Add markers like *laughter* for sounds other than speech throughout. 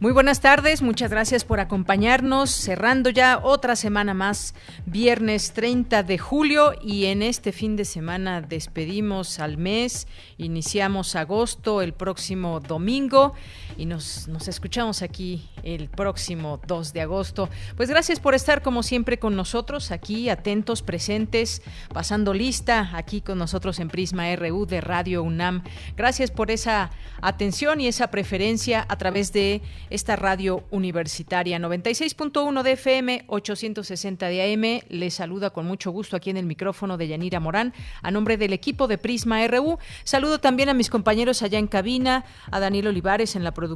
Muy buenas tardes, muchas gracias por acompañarnos, cerrando ya otra semana más, viernes 30 de julio y en este fin de semana despedimos al mes, iniciamos agosto el próximo domingo y nos, escuchamos aquí el próximo 2 de agosto. Pues gracias por estar como siempre con nosotros, aquí atentos, presentes, pasando lista aquí con nosotros en Prisma RU de Radio UNAM. Gracias por esa atención y esa preferencia a través de esta radio universitaria 96.1 de FM, 860 de AM. Les saluda con mucho gusto aquí en el micrófono de Yanira Morán a nombre del equipo de Prisma RU. Saludo también a mis compañeros allá en cabina, a Daniel Olivares en la producción,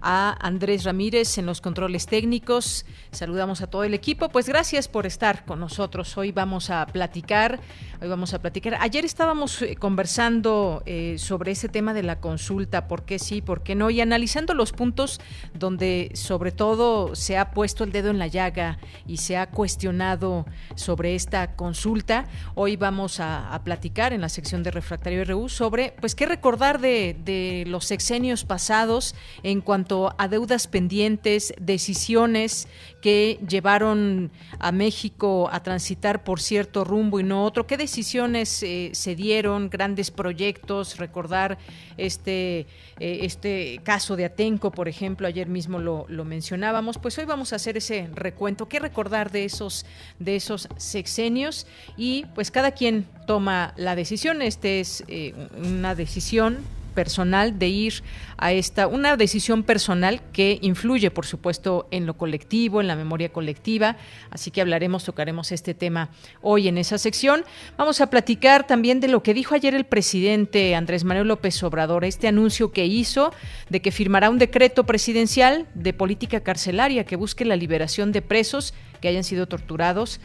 a Andrés Ramírez en los controles técnicos. Saludamos a todo el equipo. Pues gracias por estar con nosotros. Hoy vamos a platicar, hoy vamos a platicar. Ayer estábamos eh, conversando eh, sobre ese tema de la consulta, por qué sí, por qué no, y analizando los puntos donde sobre todo se ha puesto el dedo en la llaga y se ha cuestionado sobre esta consulta. Hoy vamos a, platicar en la sección de Refractario RU sobre, pues, qué recordar de, de los sexenios pasados en cuanto a deudas pendientes, decisiones que llevaron a México a transitar por cierto rumbo y no otro. ¿Qué decisiones eh, se dieron? Grandes proyectos, recordar este, eh, este caso de Atenco, por ejemplo, ayer mismo lo, mencionábamos. Pues hoy vamos a hacer ese recuento. ¿Qué recordar de esos, de esos sexenios? Y pues cada quien toma la decisión. Este es eh, una decisión personal de ir a esta, una decisión personal que influye, por supuesto, en lo colectivo, en la memoria colectiva. Así que hablaremos, tocaremos este tema hoy en esa sección. Vamos a platicar también de lo que dijo ayer el presidente Andrés Manuel López Obrador, este anuncio que hizo de que firmará un decreto presidencial de política carcelaria que busque la liberación de presos que hayan sido torturados.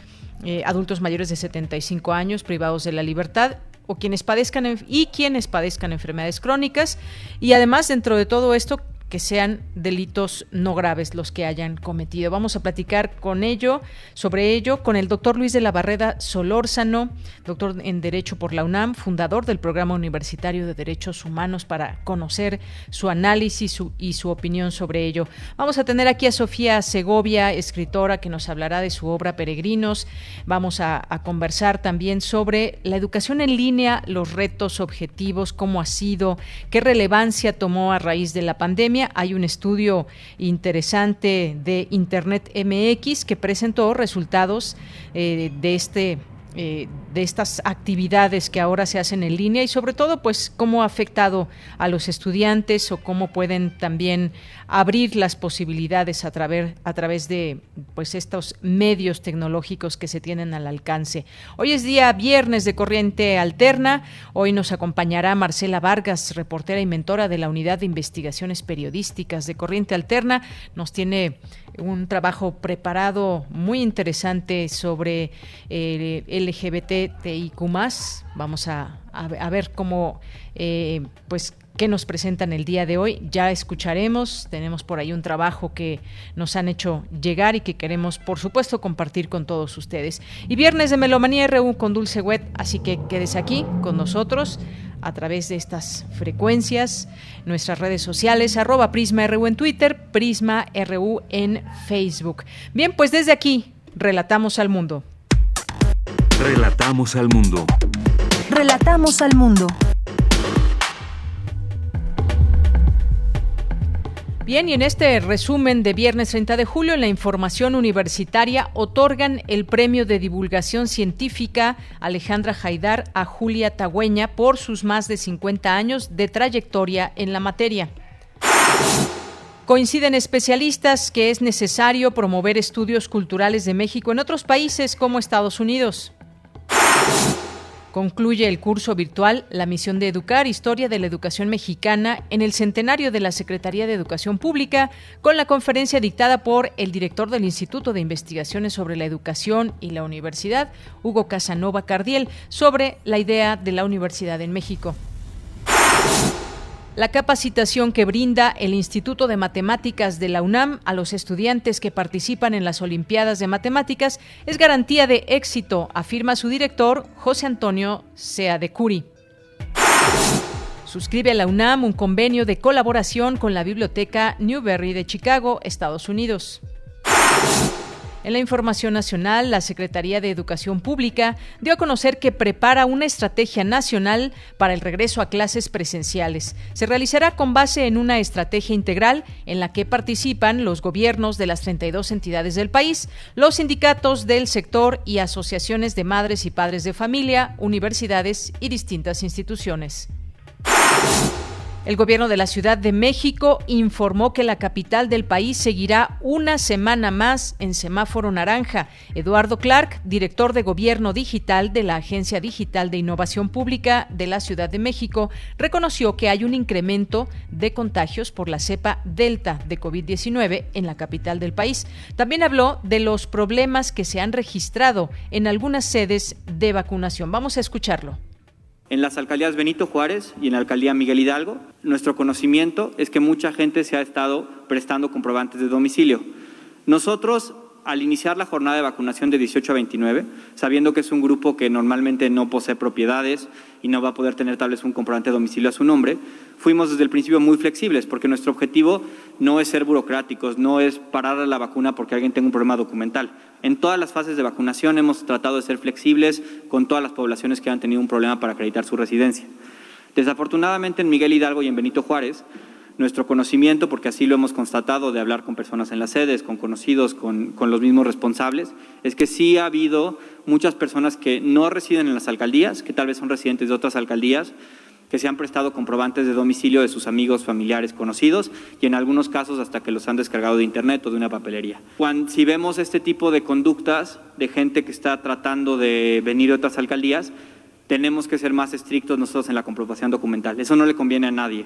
Eh, adultos mayores de 75 años privados de la libertad o quienes padezcan y quienes padezcan enfermedades crónicas. Y además dentro de todo esto que sean delitos no graves los que hayan cometido. Vamos a platicar con ello, sobre ello, con el doctor Luis de la Barreda Solórzano, doctor en Derecho por la UNAM, fundador del Programa Universitario de Derechos Humanos, para conocer su análisis y su opinión sobre ello. Vamos a tener aquí a Sofía Segovia, escritora, que nos hablará de su obra Peregrinos. Vamos a, a conversar también sobre la educación en línea, los retos, objetivos, cómo ha sido, qué relevancia tomó a raíz de la pandemia hay un estudio interesante de Internet MX que presentó resultados eh, de este eh, de estas actividades que ahora se hacen en línea y sobre todo pues cómo ha afectado a los estudiantes o cómo pueden también abrir las posibilidades a través a través de pues estos medios tecnológicos que se tienen al alcance. Hoy es día viernes de Corriente Alterna. Hoy nos acompañará Marcela Vargas, reportera y mentora de la Unidad de Investigaciones Periodísticas de Corriente Alterna. Nos tiene un trabajo preparado muy interesante sobre eh, LGBTIQ+. Vamos a, ver cómo, eh, pues, qué nos presentan el día de hoy. Ya escucharemos, tenemos por ahí un trabajo que nos han hecho llegar y que queremos, por supuesto, compartir con todos ustedes. Y viernes de Melomanía RU con Dulce Wet, así que quedes aquí con nosotros a través de estas frecuencias, nuestras redes sociales, arroba Prisma RU en Twitter, Prisma RU en Facebook. Bien, pues desde aquí, relatamos al mundo. Relatamos al mundo. Relatamos al mundo. Bien, y en este resumen de viernes 30 de julio, en la información universitaria otorgan el premio de divulgación científica Alejandra Jaidar a Julia Tagüeña por sus más de 50 años de trayectoria en la materia. Coinciden especialistas que es necesario promover estudios culturales de México en otros países como Estados Unidos. Concluye el curso virtual La misión de educar, historia de la educación mexicana en el centenario de la Secretaría de Educación Pública, con la conferencia dictada por el director del Instituto de Investigaciones sobre la Educación y la Universidad, Hugo Casanova Cardiel, sobre la idea de la universidad en México. La capacitación que brinda el Instituto de Matemáticas de la UNAM a los estudiantes que participan en las Olimpiadas de Matemáticas es garantía de éxito, afirma su director, José Antonio Sea de Curi. Suscribe a la UNAM un convenio de colaboración con la Biblioteca Newberry de Chicago, Estados Unidos. En la información nacional, la Secretaría de Educación Pública dio a conocer que prepara una estrategia nacional para el regreso a clases presenciales. Se realizará con base en una estrategia integral en la que participan los gobiernos de las 32 entidades del país, los sindicatos del sector y asociaciones de madres y padres de familia, universidades y distintas instituciones. El gobierno de la Ciudad de México informó que la capital del país seguirá una semana más en semáforo naranja. Eduardo Clark, director de Gobierno Digital de la Agencia Digital de Innovación Pública de la Ciudad de México, reconoció que hay un incremento de contagios por la cepa Delta de COVID-19 en la capital del país. También habló de los problemas que se han registrado en algunas sedes de vacunación. Vamos a escucharlo. En las alcaldías Benito Juárez y en la alcaldía Miguel Hidalgo, nuestro conocimiento es que mucha gente se ha estado prestando comprobantes de domicilio. Nosotros al iniciar la jornada de vacunación de 18 a 29, sabiendo que es un grupo que normalmente no posee propiedades y no va a poder tener tal vez un comprobante de domicilio a su nombre, fuimos desde el principio muy flexibles, porque nuestro objetivo no es ser burocráticos, no es parar la vacuna porque alguien tenga un problema documental. En todas las fases de vacunación hemos tratado de ser flexibles con todas las poblaciones que han tenido un problema para acreditar su residencia. Desafortunadamente en Miguel Hidalgo y en Benito Juárez, nuestro conocimiento, porque así lo hemos constatado de hablar con personas en las sedes, con conocidos, con, con, los mismos responsables, es que sí ha habido muchas personas que no residen en las alcaldías, que tal vez son residentes de otras alcaldías, que se han prestado comprobantes de domicilio de sus amigos, familiares, conocidos y en algunos casos hasta que los han descargado de internet o de una papelería. Cuando, si vemos este tipo de conductas de gente que está tratando de venir de otras alcaldías, tenemos que ser más estrictos nosotros en la comprobación documental. Eso no le conviene a nadie.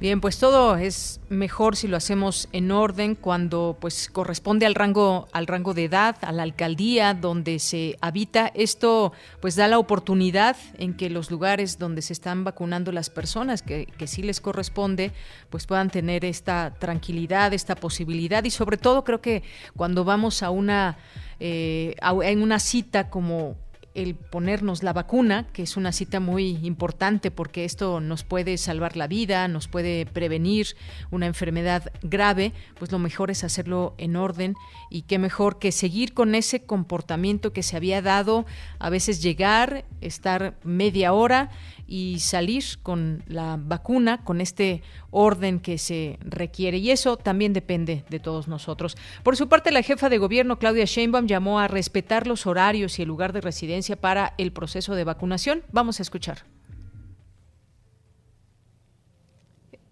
Bien, pues todo es mejor si lo hacemos en orden cuando pues corresponde al rango al rango de edad, a la alcaldía donde se habita. Esto pues da la oportunidad en que los lugares donde se están vacunando las personas que, que sí les corresponde pues puedan tener esta tranquilidad, esta posibilidad y sobre todo creo que cuando vamos a una eh, en una cita como el ponernos la vacuna, que es una cita muy importante porque esto nos puede salvar la vida, nos puede prevenir una enfermedad grave, pues lo mejor es hacerlo en orden. Y qué mejor que seguir con ese comportamiento que se había dado, a veces llegar, estar media hora y salir con la vacuna, con este orden que se requiere. Y eso también depende de todos nosotros. Por su parte, la jefa de gobierno, Claudia Sheinbaum, llamó a respetar los horarios y el lugar de residencia para el proceso de vacunación. Vamos a escuchar.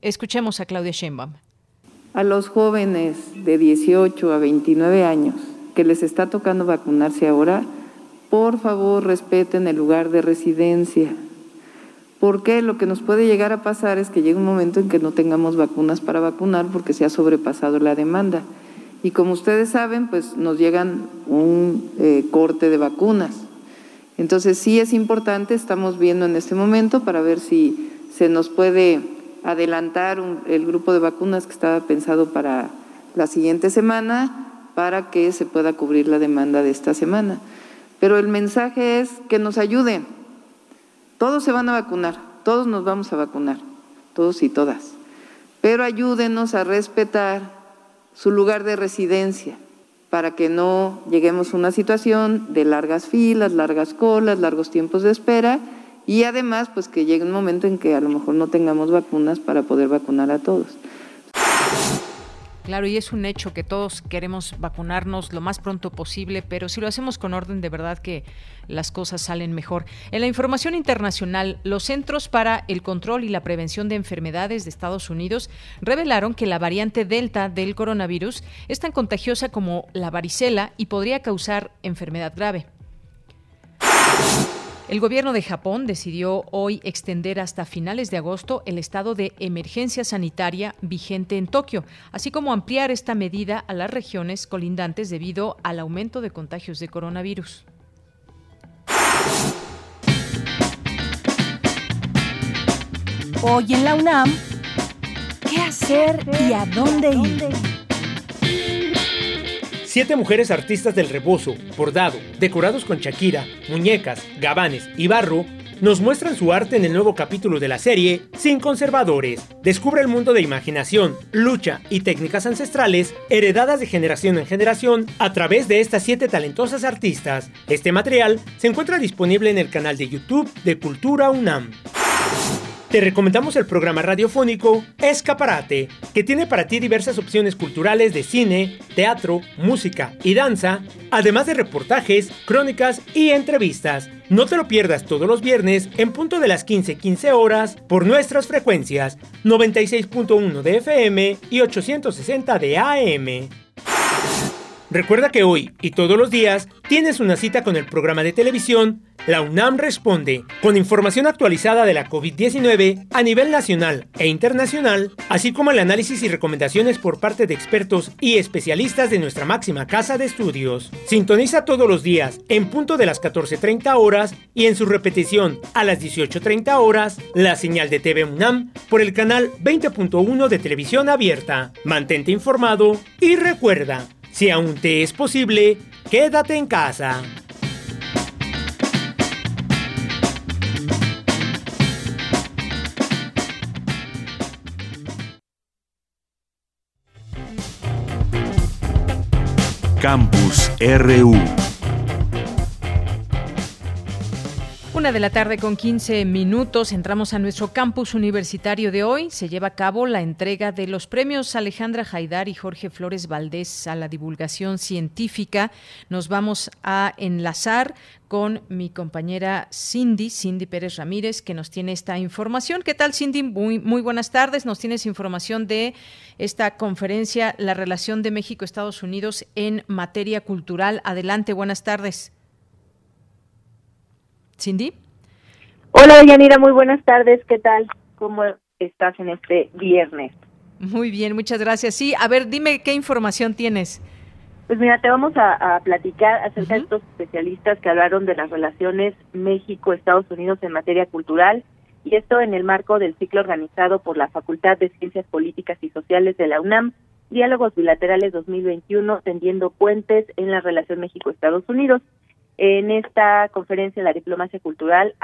Escuchemos a Claudia Sheinbaum. A los jóvenes de 18 a 29 años que les está tocando vacunarse ahora, por favor respeten el lugar de residencia porque lo que nos puede llegar a pasar es que llegue un momento en que no tengamos vacunas para vacunar porque se ha sobrepasado la demanda. Y como ustedes saben, pues nos llegan un eh, corte de vacunas. Entonces sí es importante, estamos viendo en este momento para ver si se nos puede adelantar el grupo de vacunas que estaba pensado para la siguiente semana para que se pueda cubrir la demanda de esta semana. Pero el mensaje es que nos ayuden todos se van a vacunar, todos nos vamos a vacunar, todos y todas. Pero ayúdenos a respetar su lugar de residencia para que no lleguemos a una situación de largas filas, largas colas, largos tiempos de espera y además pues que llegue un momento en que a lo mejor no tengamos vacunas para poder vacunar a todos. Claro, y es un hecho que todos queremos vacunarnos lo más pronto posible, pero si lo hacemos con orden, de verdad que las cosas salen mejor. En la información internacional, los Centros para el Control y la Prevención de Enfermedades de Estados Unidos revelaron que la variante Delta del coronavirus es tan contagiosa como la varicela y podría causar enfermedad grave. El gobierno de Japón decidió hoy extender hasta finales de agosto el estado de emergencia sanitaria vigente en Tokio, así como ampliar esta medida a las regiones colindantes debido al aumento de contagios de coronavirus. Hoy en la UNAM, ¿qué hacer y a dónde ir? Siete mujeres artistas del rebozo, bordado, decorados con Shakira, muñecas, gabanes y barro, nos muestran su arte en el nuevo capítulo de la serie Sin Conservadores. Descubre el mundo de imaginación, lucha y técnicas ancestrales heredadas de generación en generación a través de estas siete talentosas artistas. Este material se encuentra disponible en el canal de YouTube de Cultura UNAM. Te recomendamos el programa radiofónico Escaparate, que tiene para ti diversas opciones culturales de cine, teatro, música y danza, además de reportajes, crónicas y entrevistas. No te lo pierdas todos los viernes en punto de las 15:15 15 horas por nuestras frecuencias 96.1 de FM y 860 de AM. Recuerda que hoy y todos los días tienes una cita con el programa de televisión La UNAM Responde, con información actualizada de la COVID-19 a nivel nacional e internacional, así como el análisis y recomendaciones por parte de expertos y especialistas de nuestra máxima casa de estudios. Sintoniza todos los días en punto de las 14.30 horas y en su repetición a las 18.30 horas la señal de TV UNAM por el canal 20.1 de televisión abierta. Mantente informado y recuerda, si aún te es posible, quédate en casa. Campus RU Una de la tarde con 15 minutos, entramos a nuestro campus universitario de hoy. Se lleva a cabo la entrega de los premios Alejandra Jaidar y Jorge Flores Valdés a la divulgación científica. Nos vamos a enlazar con mi compañera Cindy, Cindy Pérez Ramírez, que nos tiene esta información. ¿Qué tal, Cindy? Muy, muy buenas tardes. Nos tienes información de esta conferencia, la relación de México-Estados Unidos en materia cultural. Adelante, buenas tardes. Cindy. Hola, Yanira, muy buenas tardes. ¿Qué tal? ¿Cómo estás en este viernes? Muy bien, muchas gracias. Sí, a ver, dime qué información tienes. Pues mira, te vamos a, platicar acerca de estos especialistas que hablaron de las relaciones México-Estados Unidos en materia cultural y esto en el marco del ciclo organizado por la Facultad de Ciencias Políticas y Sociales de la UNAM, Diálogos Bilaterales 2021, tendiendo puentes en la relación México-Estados Unidos. En esta conferencia, la diplomacia cultural,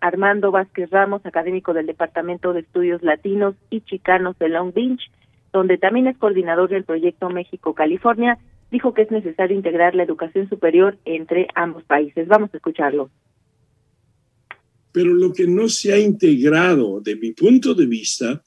Armando Vázquez Ramos, académico del Departamento de Estudios Latinos y Chicanos de Long Beach, donde también es coordinador del proyecto México-California, dijo que es necesario integrar la educación superior entre ambos países. Vamos a escucharlo. Pero lo que no se ha integrado, de mi punto de vista,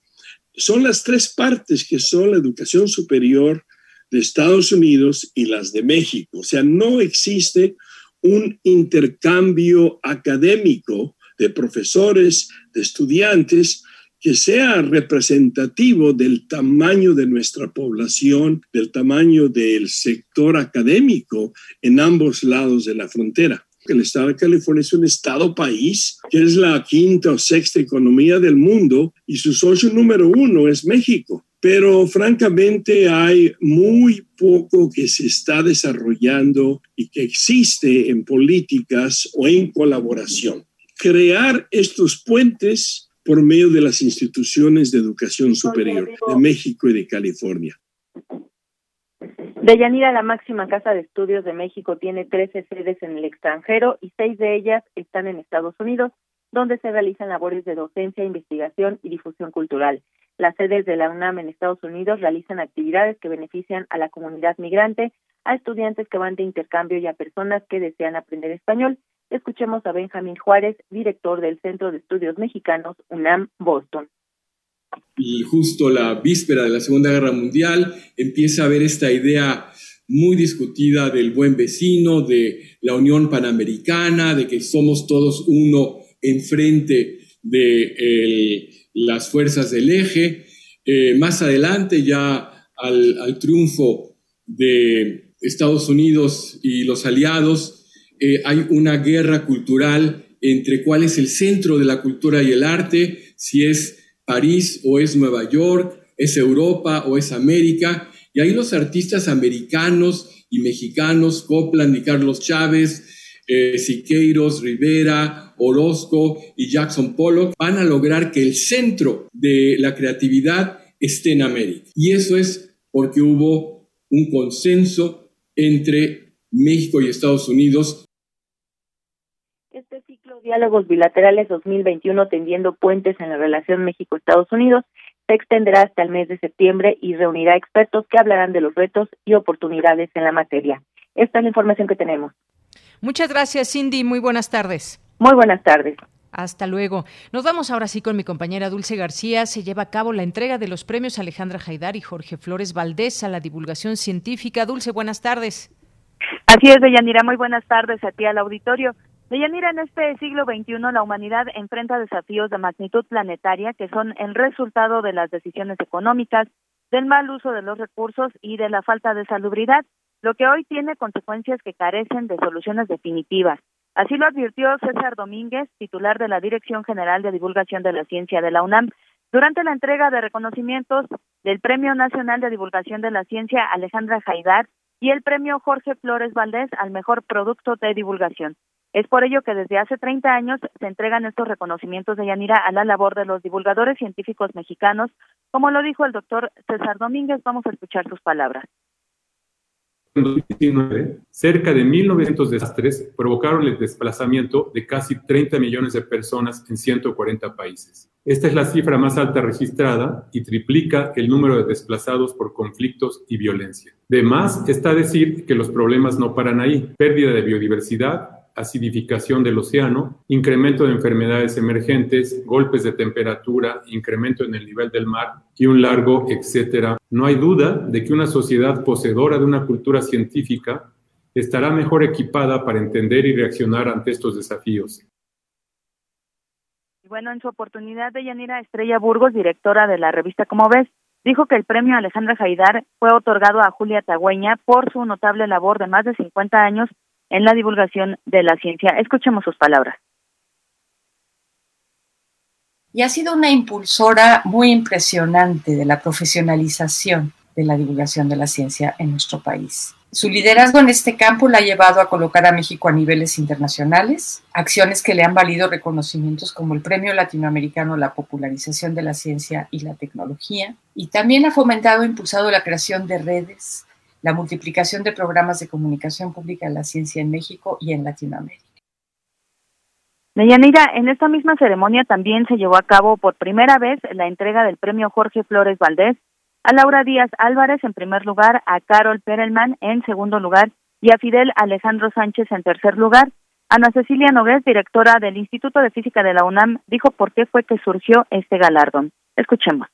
son las tres partes que son la educación superior de Estados Unidos y las de México. O sea, no existe un intercambio académico de profesores, de estudiantes, que sea representativo del tamaño de nuestra población, del tamaño del sector académico en ambos lados de la frontera. El estado de California es un estado país que es la quinta o sexta economía del mundo y su socio número uno es México pero francamente hay muy poco que se está desarrollando y que existe en políticas o en colaboración. Crear estos puentes por medio de las instituciones de educación superior de México y de California. Deyanira, la máxima casa de estudios de México, tiene 13 sedes en el extranjero y seis de ellas están en Estados Unidos, donde se realizan labores de docencia, investigación y difusión cultural. Las sedes de la UNAM en Estados Unidos realizan actividades que benefician a la comunidad migrante, a estudiantes que van de intercambio y a personas que desean aprender español. Escuchemos a Benjamín Juárez, director del Centro de Estudios Mexicanos UNAM Boston. y justo la víspera de la Segunda Guerra Mundial, empieza a haber esta idea muy discutida del buen vecino, de la Unión Panamericana, de que somos todos uno enfrente de las fuerzas del eje. Eh, más adelante, ya al, triunfo de Estados Unidos y los aliados, eh, hay una guerra cultural entre cuál es el centro de la cultura y el arte, si es París o es Nueva York, es Europa o es América. Y ahí los artistas americanos y mexicanos, Copland y Carlos Chávez, eh, Siqueiros, Rivera, Orozco y Jackson Pollock, van a lograr que el centro de la creatividad esté en América. Y eso es porque hubo un consenso entre México y Estados Unidos este ciclo Diálogos Bilaterales 2021 tendiendo puentes en la relación México-Estados Unidos se extenderá hasta el mes de septiembre y reunirá expertos que hablarán de los retos y oportunidades en la materia. Esta es la información que tenemos. Muchas gracias, Cindy. Muy buenas tardes. Muy buenas tardes. Hasta luego. Nos vamos ahora sí con mi compañera Dulce García. Se lleva a cabo la entrega de los premios Alejandra Jaidar y Jorge Flores Valdés a la divulgación científica. Dulce, buenas tardes. Así es, Deyanira. Muy buenas tardes a ti al auditorio. Deyanira, en este siglo XXI la humanidad enfrenta desafíos de magnitud planetaria que son el resultado de las decisiones económicas, del mal uso de los recursos y de la falta de salubridad, lo que hoy tiene consecuencias que carecen de soluciones definitivas. Así lo advirtió César Domínguez, titular de la Dirección General de Divulgación de la Ciencia de la UNAM, durante la entrega de reconocimientos del Premio Nacional de Divulgación de la Ciencia Alejandra Jaidar y el Premio Jorge Flores Valdés al Mejor Producto de Divulgación. Es por ello que desde hace 30 años se entregan estos reconocimientos de Yanira a la labor de los divulgadores científicos mexicanos, como lo dijo el doctor César Domínguez. Vamos a escuchar sus palabras. En 2019, cerca de 1.900 desastres provocaron el desplazamiento de casi 30 millones de personas en 140 países. Esta es la cifra más alta registrada y triplica el número de desplazados por conflictos y violencia. De más está decir que los problemas no paran ahí. Pérdida de biodiversidad, acidificación del océano, incremento de enfermedades emergentes, golpes de temperatura, incremento en el nivel del mar y un largo etcétera. No hay duda de que una sociedad poseedora de una cultura científica estará mejor equipada para entender y reaccionar ante estos desafíos. Bueno, en su oportunidad de Yanira Estrella Burgos, directora de la revista Como ves, dijo que el premio Alejandra Jaidar fue otorgado a Julia Tagüeña por su notable labor de más de 50 años en la divulgación de la ciencia. Escuchemos sus palabras. Y ha sido una impulsora muy impresionante de la profesionalización de la divulgación de la ciencia en nuestro país. Su liderazgo en este campo la ha llevado a colocar a México a niveles internacionales, acciones que le han valido reconocimientos como el Premio Latinoamericano a la Popularización de la Ciencia y la Tecnología, y también ha fomentado e impulsado la creación de redes la multiplicación de programas de comunicación pública en la ciencia en México y en Latinoamérica. Deyanira, en esta misma ceremonia también se llevó a cabo por primera vez la entrega del premio Jorge Flores Valdés a Laura Díaz Álvarez en primer lugar, a Carol Perelman en segundo lugar y a Fidel Alejandro Sánchez en tercer lugar. Ana Cecilia Nogués, directora del Instituto de Física de la UNAM, dijo por qué fue que surgió este galardón. Escuchemos.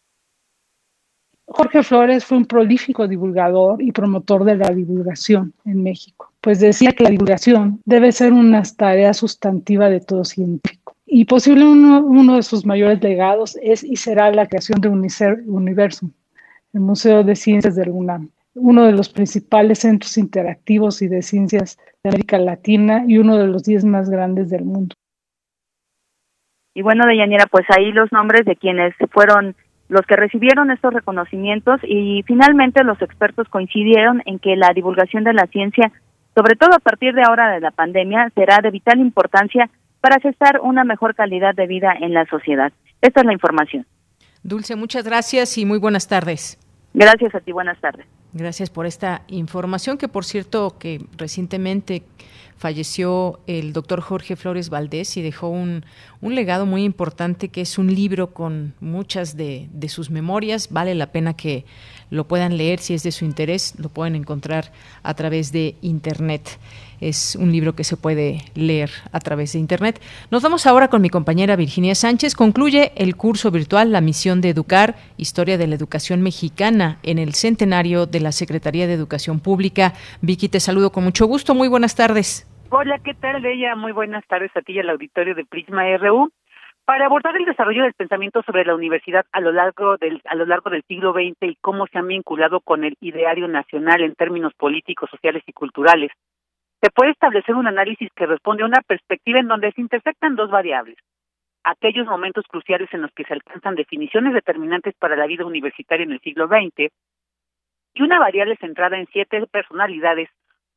Jorge Flores fue un prolífico divulgador y promotor de la divulgación en México, pues decía que la divulgación debe ser una tarea sustantiva de todo científico. Y posible uno, de sus mayores legados es y será la creación de Universum, el Museo de Ciencias de UNAM, uno de los principales centros interactivos y de ciencias de América Latina y uno de los diez más grandes del mundo. Y bueno, Deyanira, pues ahí los nombres de quienes fueron los que recibieron estos reconocimientos y finalmente los expertos coincidieron en que la divulgación de la ciencia, sobre todo a partir de ahora de la pandemia, será de vital importancia para gestar una mejor calidad de vida en la sociedad. Esta es la información. Dulce, muchas gracias y muy buenas tardes. Gracias a ti, buenas tardes. Gracias por esta información que, por cierto, que recientemente falleció el doctor Jorge Flores Valdés y dejó un, un, legado muy importante que es un libro con muchas de, de sus memorias. Vale la pena que lo puedan leer si es de su interés, lo pueden encontrar a través de Internet. Es un libro que se puede leer a través de Internet. Nos vamos ahora con mi compañera Virginia Sánchez. Concluye el curso virtual La misión de educar, historia de la educación mexicana en el centenario de la Secretaría de Educación Pública. Vicky, te saludo con mucho gusto. Muy buenas tardes. Hola, ¿qué tal, ella Muy buenas tardes a ti y al auditorio de Prisma RU. Para abordar el desarrollo del pensamiento sobre la universidad a lo largo del a lo largo del siglo XX y cómo se han vinculado con el ideario nacional en términos políticos, sociales y culturales, se puede establecer un análisis que responde a una perspectiva en donde se intersectan dos variables. Aquellos momentos cruciales en los que se alcanzan definiciones determinantes para la vida universitaria en el siglo XX y una variable centrada en siete personalidades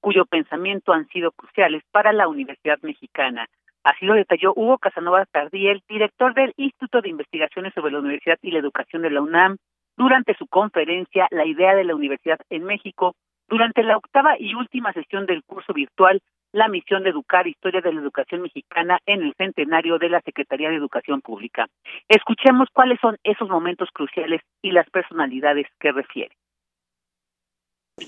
cuyo pensamiento han sido cruciales para la Universidad Mexicana. Así lo detalló Hugo Casanova Tardiel, director del Instituto de Investigaciones sobre la Universidad y la Educación de la UNAM, durante su conferencia La idea de la universidad en México, durante la octava y última sesión del curso virtual La misión de educar historia de la educación mexicana en el centenario de la Secretaría de Educación Pública. Escuchemos cuáles son esos momentos cruciales y las personalidades que refiere.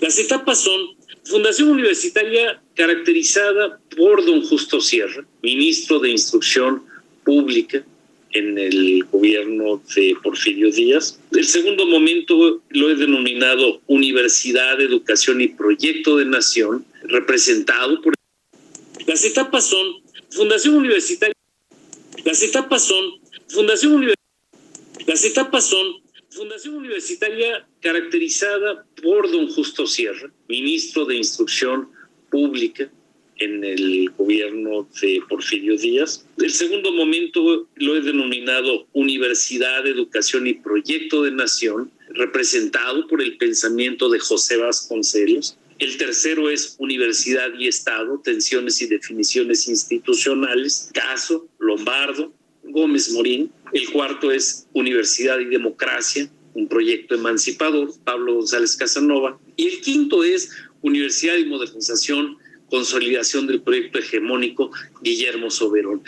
Las etapas son Fundación Universitaria caracterizada por don Justo Sierra, ministro de Instrucción Pública en el gobierno de Porfirio Díaz. El segundo momento lo he denominado Universidad, Educación y Proyecto de Nación, representado por... Las etapas son Fundación Universitaria. Las etapas son Fundación Universitaria. Las etapas son Fundación Universitaria caracterizada por don Justo Sierra, ministro de Instrucción Pública en el gobierno de Porfirio Díaz. El segundo momento lo he denominado Universidad, Educación y Proyecto de Nación, representado por el pensamiento de José Vasconcelos. El tercero es Universidad y Estado, tensiones y definiciones institucionales, caso Lombardo, Gómez Morín. El cuarto es Universidad y Democracia, un proyecto emancipador, Pablo González Casanova. Y el quinto es Universidad y Modernización, consolidación del proyecto hegemónico, Guillermo Soberón.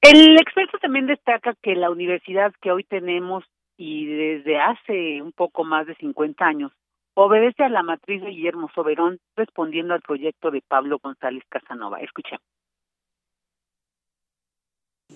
El experto también destaca que la universidad que hoy tenemos y desde hace un poco más de 50 años obedece a la matriz de Guillermo Soberón respondiendo al proyecto de Pablo González Casanova. Escuchemos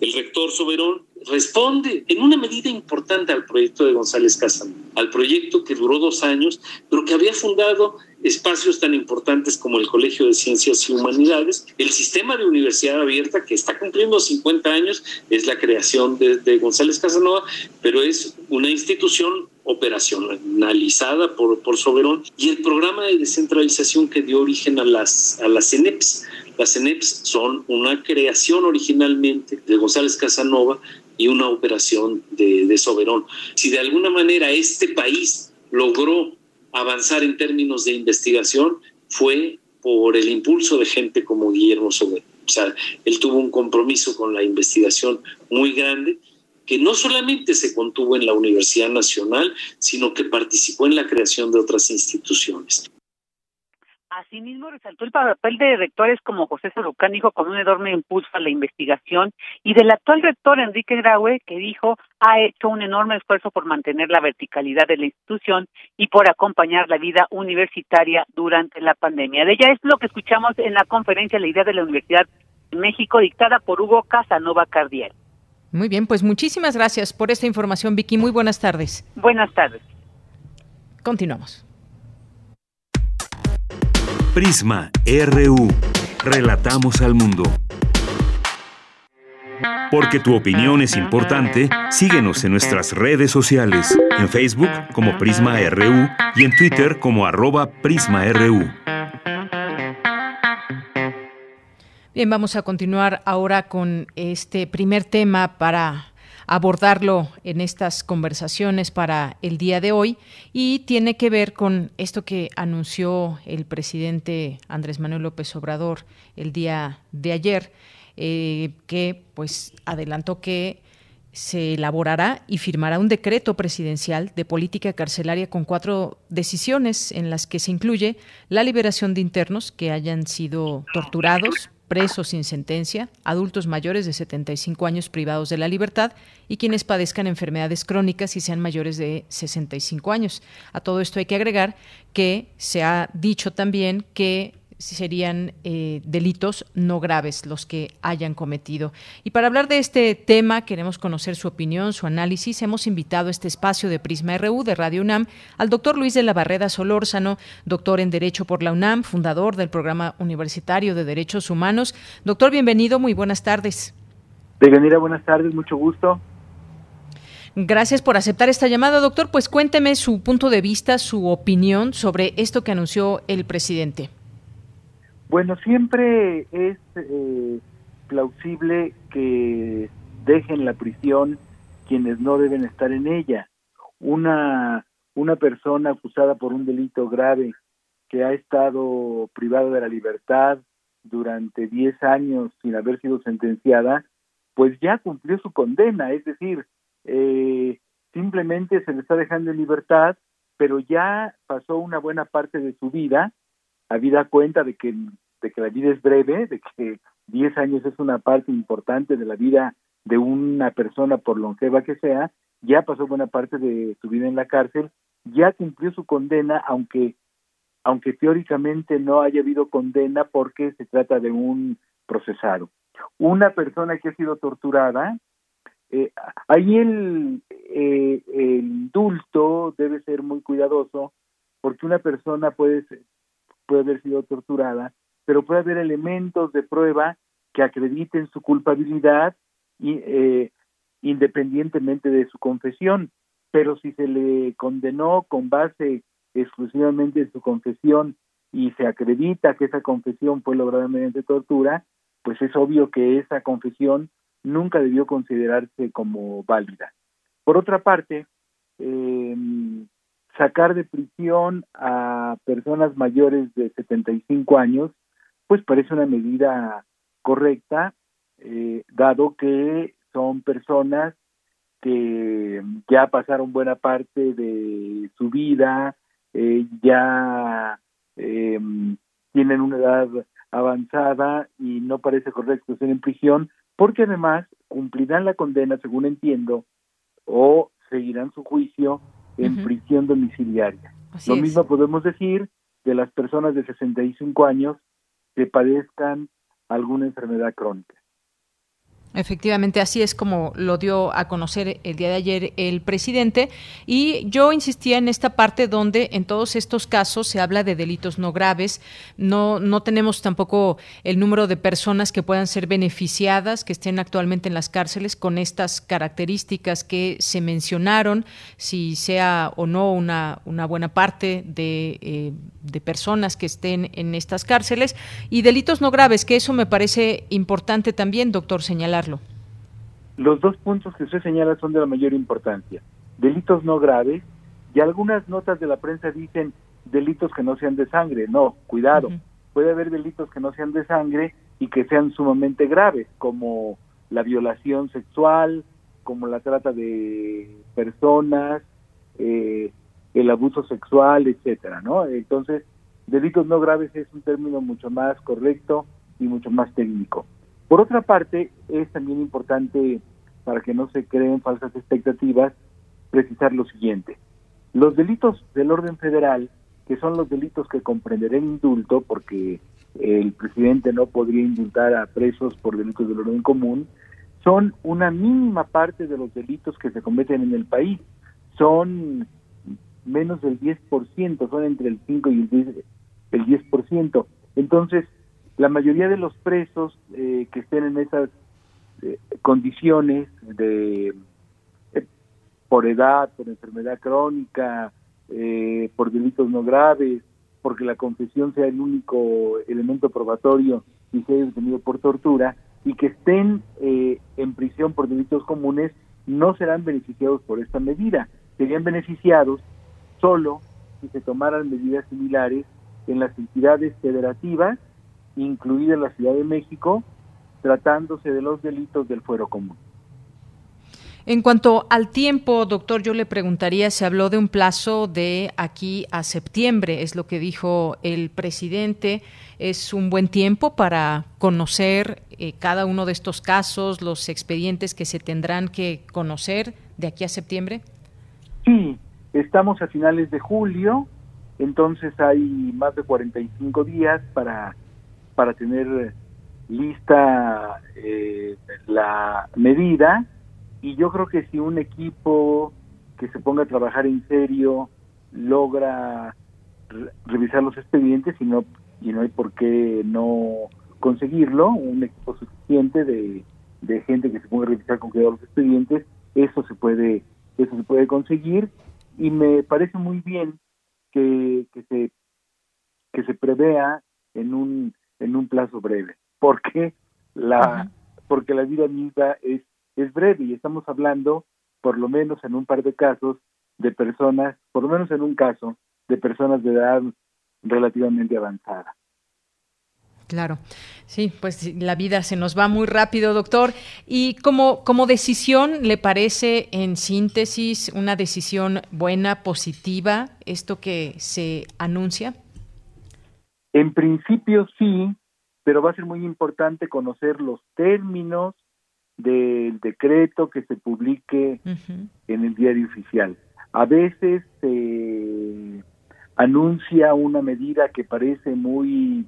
el rector Soberón responde en una medida importante al proyecto de González Casanova, al proyecto que duró dos años, pero que había fundado espacios tan importantes como el Colegio de Ciencias y Humanidades, el sistema de universidad abierta que está cumpliendo 50 años, es la creación de, González Casanova, pero es una institución operacionalizada por, por Soberón y el programa de descentralización que dio origen a las, a las CENEPS, las CENEPS son una creación originalmente de González Casanova y una operación de, de Soberón. Si de alguna manera este país logró avanzar en términos de investigación, fue por el impulso de gente como Guillermo Soberón. O sea, él tuvo un compromiso con la investigación muy grande que no solamente se contuvo en la Universidad Nacional, sino que participó en la creación de otras instituciones. Asimismo, resaltó el papel de rectores como José Sarucán, dijo con un enorme impulso a la investigación, y del actual rector Enrique Graue, que dijo ha hecho un enorme esfuerzo por mantener la verticalidad de la institución y por acompañar la vida universitaria durante la pandemia. De ella es lo que escuchamos en la conferencia La idea de la Universidad de México, dictada por Hugo Casanova Cardiel. Muy bien, pues muchísimas gracias por esta información, Vicky. Muy buenas tardes. Buenas tardes. Continuamos. Prisma RU. Relatamos al mundo. Porque tu opinión es importante, síguenos en nuestras redes sociales, en Facebook como Prisma RU y en Twitter como arroba PrismaRU. Bien, vamos a continuar ahora con este primer tema para abordarlo en estas conversaciones para el día de hoy. Y tiene que ver con esto que anunció el presidente Andrés Manuel López Obrador el día de ayer, eh, que pues adelantó que se elaborará y firmará un decreto presidencial de política carcelaria con cuatro decisiones en las que se incluye la liberación de internos que hayan sido torturados, presos sin sentencia, adultos mayores de 75 años privados de la libertad y quienes padezcan enfermedades crónicas y sean mayores de 65 años. A todo esto hay que agregar que se ha dicho también que serían eh, delitos no graves los que hayan cometido. Y para hablar de este tema, queremos conocer su opinión, su análisis. Hemos invitado a este espacio de Prisma RU de Radio UNAM al doctor Luis de la Barreda Solórzano, doctor en Derecho por la UNAM, fundador del Programa Universitario de Derechos Humanos. Doctor, bienvenido, muy buenas tardes. Bienvenida, buenas tardes, mucho gusto. Gracias por aceptar esta llamada, doctor. Pues cuénteme su punto de vista, su opinión sobre esto que anunció el presidente. Bueno, siempre es eh, plausible que dejen la prisión quienes no deben estar en ella. Una, una persona acusada por un delito grave que ha estado privada de la libertad durante 10 años sin haber sido sentenciada, pues ya cumplió su condena, es decir, eh, simplemente se le está dejando en libertad, pero ya pasó una buena parte de su vida habida cuenta de que, de que la vida es breve, de que 10 años es una parte importante de la vida de una persona por longeva que sea, ya pasó buena parte de su vida en la cárcel, ya cumplió su condena, aunque aunque teóricamente no haya habido condena porque se trata de un procesado. Una persona que ha sido torturada, eh, ahí el, eh, el indulto debe ser muy cuidadoso porque una persona puede puede haber sido torturada, pero puede haber elementos de prueba que acrediten su culpabilidad y, eh, independientemente de su confesión. Pero si se le condenó con base exclusivamente en su confesión y se acredita que esa confesión fue lograda mediante tortura, pues es obvio que esa confesión nunca debió considerarse como válida. Por otra parte, eh, sacar de prisión a personas mayores de 75 años, pues parece una medida correcta, eh, dado que son personas que ya pasaron buena parte de su vida, eh, ya em, tienen una edad avanzada y no parece correcto ser en prisión, porque además cumplirán la condena, según entiendo, o seguirán su juicio en prisión domiciliaria. Lo mismo podemos decir de las personas de 65 años que padezcan alguna enfermedad crónica. Efectivamente, así es como lo dio a conocer el día de ayer el presidente. Y yo insistía en esta parte donde en todos estos casos se habla de delitos no graves. No, no tenemos tampoco el número de personas que puedan ser beneficiadas, que estén actualmente en las cárceles con estas características que se mencionaron, si sea o no una, una buena parte de, eh, de personas que estén en estas cárceles. Y delitos no graves, que eso me parece importante también, doctor, señalar los dos puntos que usted señala son de la mayor importancia. Delitos no graves y algunas notas de la prensa dicen delitos que no sean de sangre. No, cuidado. Puede haber delitos que no sean de sangre y que sean sumamente graves, como la violación sexual, como la trata de personas, eh, el abuso sexual, etcétera, ¿no? Entonces, delitos no graves es un término mucho más correcto y mucho más técnico. Por otra parte, es también importante, para que no se creen falsas expectativas, precisar lo siguiente. Los delitos del orden federal, que son los delitos que comprenderán indulto, porque el presidente no podría indultar a presos por delitos del orden común, son una mínima parte de los delitos que se cometen en el país. Son menos del 10%, son entre el 5 y el 10%. El 10%. Entonces, la mayoría de los presos eh, que estén en esas eh, condiciones de eh, por edad, por enfermedad crónica, por delitos no graves, porque la confesión sea el único elemento probatorio y sea detenido por tortura, y que estén en prisión por delitos comunes, no serán beneficiados por esta medida. Serían beneficiados solo si se tomaran medidas similares en las entidades federativas incluida la Ciudad de México, tratándose de los delitos del fuero común. En cuanto al tiempo, doctor, yo le preguntaría, se habló de un plazo de aquí a septiembre, es lo que dijo el presidente. ¿Es un buen tiempo para conocer eh, cada uno de estos casos, los expedientes que se tendrán que conocer de aquí a septiembre? Sí, estamos a finales de julio, entonces hay más de 45 días para, para tener lista eh, la medida. Y yo creo que si un equipo que se ponga a trabajar en serio logra revisar los expedientes y no y no hay por qué no conseguirlo un equipo suficiente de, de gente que se ponga a revisar con cuidado los expedientes eso se puede eso se puede conseguir. Y me parece muy bien que, que se que se prevea en un en un plazo breve porque la porque la vida misma es es breve y estamos hablando, por lo menos en un par de casos, de personas, por lo menos en un caso, de personas de edad relativamente avanzada. Claro, sí, pues la vida se nos va muy rápido, doctor. Y como, como decisión, ¿le parece en síntesis una decisión buena, positiva, esto que se anuncia? En principio sí, pero va a ser muy importante conocer los términos, del decreto que se publique en el diario oficial. A veces se anuncia una medida que parece muy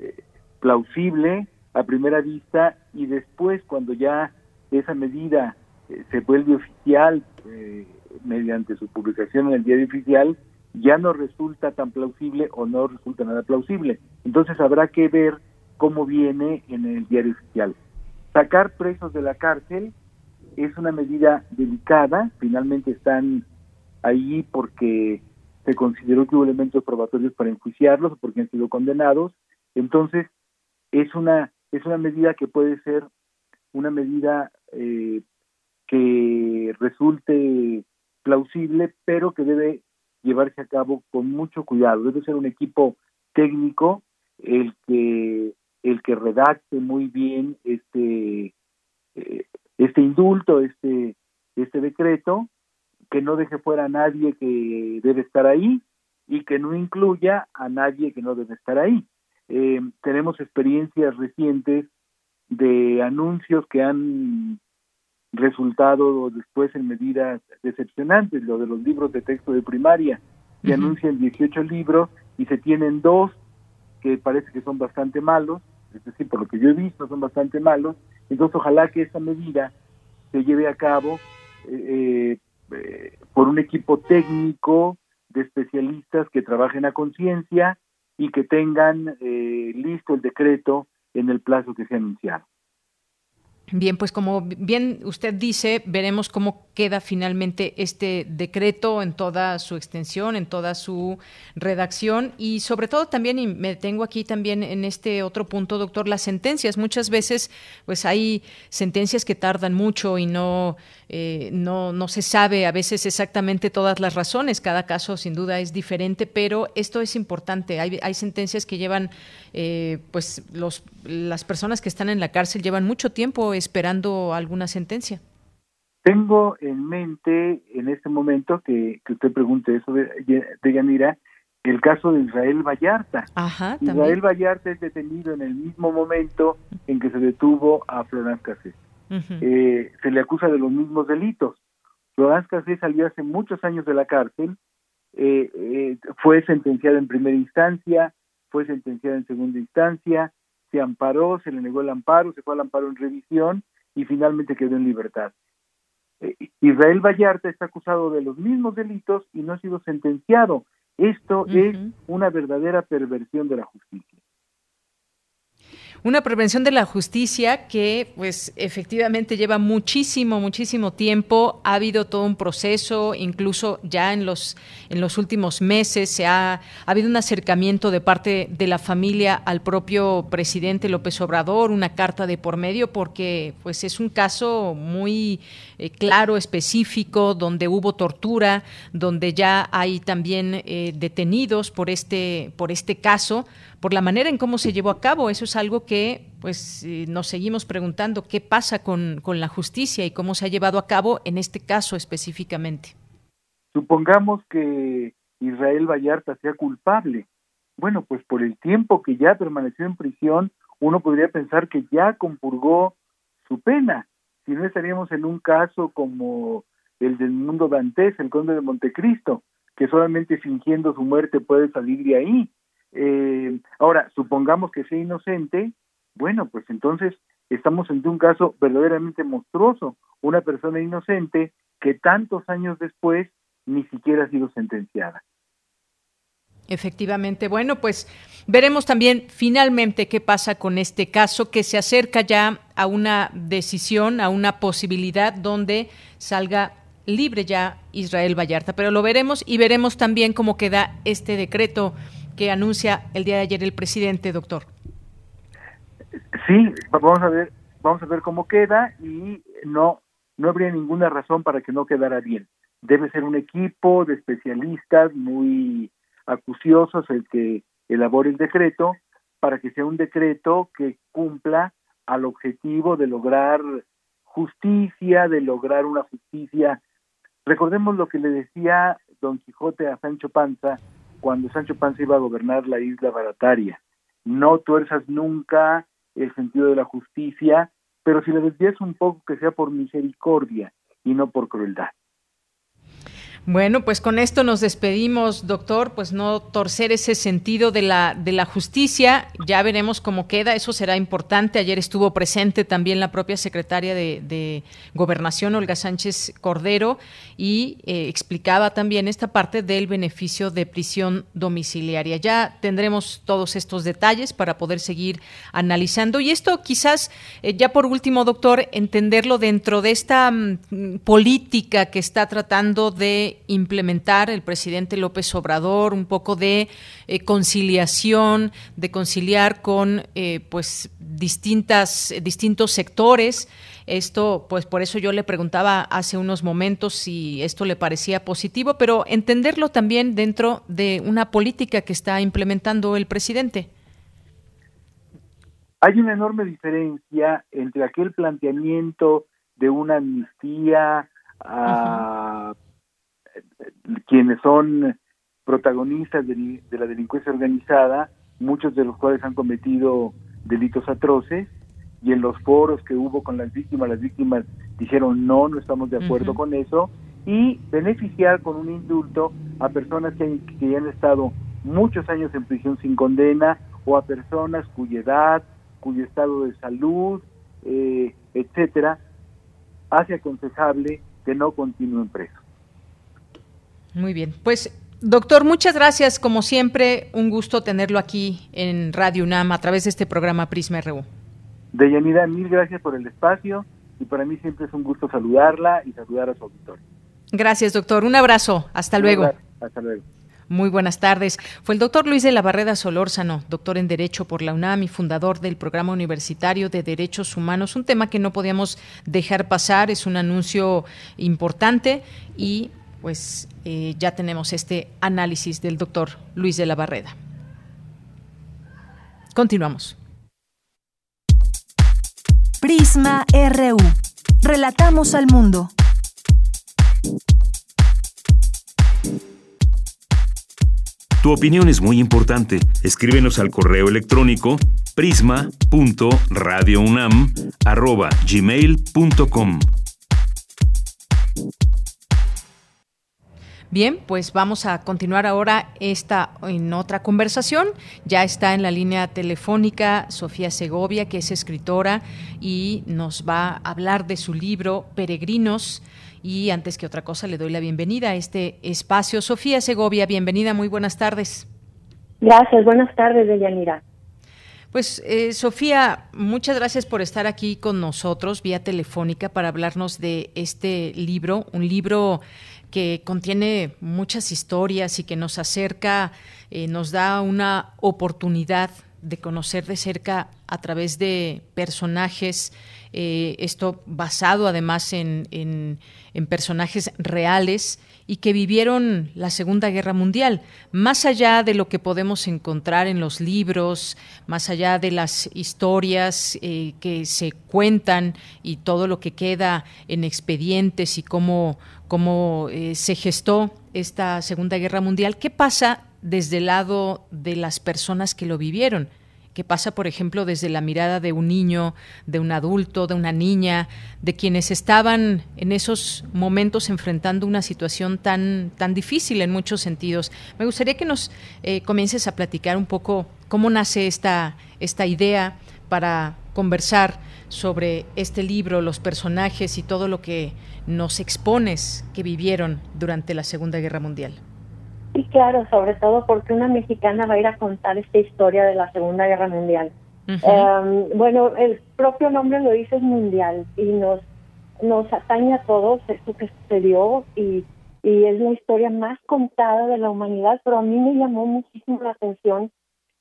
eh, plausible a primera vista y después cuando ya esa medida eh, se vuelve oficial eh, mediante su publicación en el diario oficial, ya no resulta tan plausible o no resulta nada plausible. Entonces habrá que ver cómo viene en el diario oficial. Sacar presos de la cárcel es una medida delicada, finalmente están ahí porque se consideró que hubo elementos probatorios para enjuiciarlos o porque han sido condenados, entonces es una es una medida que puede ser una medida eh, que resulte plausible, pero que debe llevarse a cabo con mucho cuidado. Debe ser un equipo técnico el que el que redacte muy bien este eh, este indulto, este este decreto, que no deje fuera a nadie que debe estar ahí y que no incluya a nadie que no debe estar ahí. Eh, tenemos experiencias recientes de anuncios que han resultado después en medidas decepcionantes, lo de los libros de texto de primaria, que anuncian 18 libros y se tienen dos que parece que son bastante malos, es decir, por lo que yo he visto, son bastante malos. Entonces, ojalá que esa medida se lleve a cabo eh, eh, por un equipo técnico de especialistas que trabajen a conciencia y que tengan eh, listo el decreto en el plazo que se ha anunciado. Bien, pues como bien usted dice, veremos cómo queda finalmente este decreto en toda su extensión, en toda su redacción y sobre todo también, y me tengo aquí también en este otro punto, doctor, las sentencias. Muchas veces pues hay sentencias que tardan mucho y no, eh, no, no se sabe a veces exactamente todas las razones. Cada caso sin duda es diferente, pero esto es importante. Hay, hay sentencias que llevan, eh, pues los, las personas que están en la cárcel llevan mucho tiempo esperando alguna sentencia? Tengo en mente en este momento que, usted pregunte eso de, de Yanira, el caso de Israel Vallarta. Israel Vallarta es detenido en el mismo momento en que se detuvo a Florence Cassé. Eh, se le acusa de los mismos delitos. Florence Cassé salió hace muchos años de la cárcel, eh, eh, fue sentenciada en primera instancia, fue sentenciada en segunda instancia, se amparó, se le negó el amparo, se fue al amparo en revisión y finalmente quedó en libertad. Eh, Israel Vallarta está acusado de los mismos delitos y no ha sido sentenciado. Esto es una verdadera perversión de la justicia una prevención de la justicia que pues efectivamente lleva muchísimo, muchísimo tiempo. Ha habido todo un proceso, incluso ya en los, en los últimos meses se ha, ha habido un acercamiento de parte de la familia al propio presidente López Obrador, una carta de por medio, porque pues es un caso muy eh, claro, específico, donde hubo tortura, donde ya hay también eh, detenidos por este, por este caso, por la manera en cómo se llevó a cabo. Eso es algo que pues eh, nos seguimos preguntando qué pasa con, con la justicia y cómo se ha llevado a cabo en este caso específicamente. Supongamos que Israel Vallarta sea culpable. Bueno, pues por el tiempo que ya permaneció en prisión, uno podría pensar que ya compurgó su pena. Si no estaríamos en un caso como el del mundo dantés, el conde de Montecristo, que solamente fingiendo su muerte puede salir de ahí. Eh, ahora, supongamos que sea inocente, bueno, pues entonces estamos ante un caso verdaderamente monstruoso, una persona inocente que tantos años después ni siquiera ha sido sentenciada. Efectivamente. Bueno, pues veremos también finalmente qué pasa con este caso que se acerca ya a una decisión, a una posibilidad donde salga libre ya Israel Vallarta. Pero lo veremos y veremos también cómo queda este decreto que anuncia el día de ayer el presidente, doctor. Sí, vamos a ver, vamos a ver cómo queda y no no habría ninguna razón para que no quedara bien. Debe ser un equipo de especialistas muy acuciosos el que elabore el decreto para que sea un decreto que cumpla al objetivo de lograr justicia, de lograr una justicia. Recordemos lo que le decía Don Quijote a Sancho Panza cuando Sancho Panza iba a gobernar la isla barataria. No tuerzas nunca el sentido de la justicia, pero si le desvías un poco que sea por misericordia y no por crueldad. Bueno, pues con esto nos despedimos, doctor, pues no torcer ese sentido de la, de la justicia, ya veremos cómo queda, eso será importante. Ayer estuvo presente también la propia secretaria de, Gobernación, Olga Sánchez Cordero, y eh, explicaba también esta parte del beneficio de prisión domiciliaria. Ya tendremos todos estos detalles para poder seguir analizando. Y esto quizás, eh, ya por último, doctor, entenderlo dentro de esta mm, política que está tratando de implementar el presidente López Obrador, un poco de eh, conciliación, de conciliar con eh, pues distintas, distintos sectores. Esto, pues por eso yo le preguntaba hace unos momentos si esto le parecía positivo, pero entenderlo también dentro de una política que está implementando el presidente. Hay una enorme diferencia entre aquel planteamiento de una amnistía a quienes son protagonistas de, la delincuencia organizada, muchos de los cuales han cometido delitos atroces, y en los foros que hubo con las víctimas, las víctimas dijeron no, no estamos de acuerdo con eso, y beneficiar con un indulto a personas que, que han estado muchos años en prisión sin condena o a personas cuya edad, cuyo estado de salud, eh, etcétera, hace aconsejable que no continúen presos. Muy bien. Pues Doctor, muchas gracias. Como siempre, un gusto tenerlo aquí en Radio UNAM a través de este programa Prisma RU. Deyanira, mil gracias por el espacio y para mí siempre es un gusto saludarla y saludar a su auditorio. Gracias, doctor. Un abrazo. Hasta luego. Hasta luego. Muy buenas tardes. Fue el doctor Luis de la Barreda Solórzano, doctor en Derecho por la UNAM y fundador del Programa Universitario de Derechos Humanos. Un tema que no podíamos dejar pasar, es un anuncio importante y pues eh, ya tenemos este análisis del doctor Luis de la Barreda. Continuamos. Prisma RU. Relatamos al mundo. Tu opinión es muy importante. Escríbenos al correo electrónico prisma.radiounam@gmail.com. Bien, pues vamos a continuar ahora esta en otra conversación. Ya está en la línea telefónica Sofía Segovia, que es escritora y nos va a hablar de su libro Peregrinos. Y antes que otra cosa, le doy la bienvenida a este espacio. Sofía Segovia, bienvenida, muy buenas tardes. Gracias, buenas tardes, Deyanira. Pues eh, Sofía, muchas gracias por estar aquí con nosotros vía telefónica para hablarnos de este libro, un libro que contiene muchas historias y que nos acerca, eh, nos da una oportunidad de conocer de cerca a través de personajes eh, esto basado además en, en, personajes reales y que vivieron la Segunda Guerra Mundial, más allá de lo que podemos encontrar en los libros, más allá de las historias eh, que se cuentan y todo lo que queda en expedientes y cómo, cómo eh, se gestó esta Segunda Guerra Mundial, ¿qué pasa desde el lado de las personas que lo vivieron? que pasa, por ejemplo, desde la mirada de un niño, de un adulto, de una niña, de quienes estaban en esos momentos enfrentando una situación tan, tan difícil en muchos sentidos. Me gustaría que nos eh, comiences a platicar un poco cómo nace esta, esta idea para conversar sobre este libro, los personajes y todo lo que nos expones que vivieron durante la Segunda Guerra Mundial. Sí, claro, sobre todo porque una mexicana va a ir a contar esta historia de la Segunda Guerra Mundial. Em, bueno, el propio nombre lo dice es mundial y nos nos atañe a todos esto que sucedió y, y es la historia más contada de la humanidad, pero a mí me llamó muchísimo la atención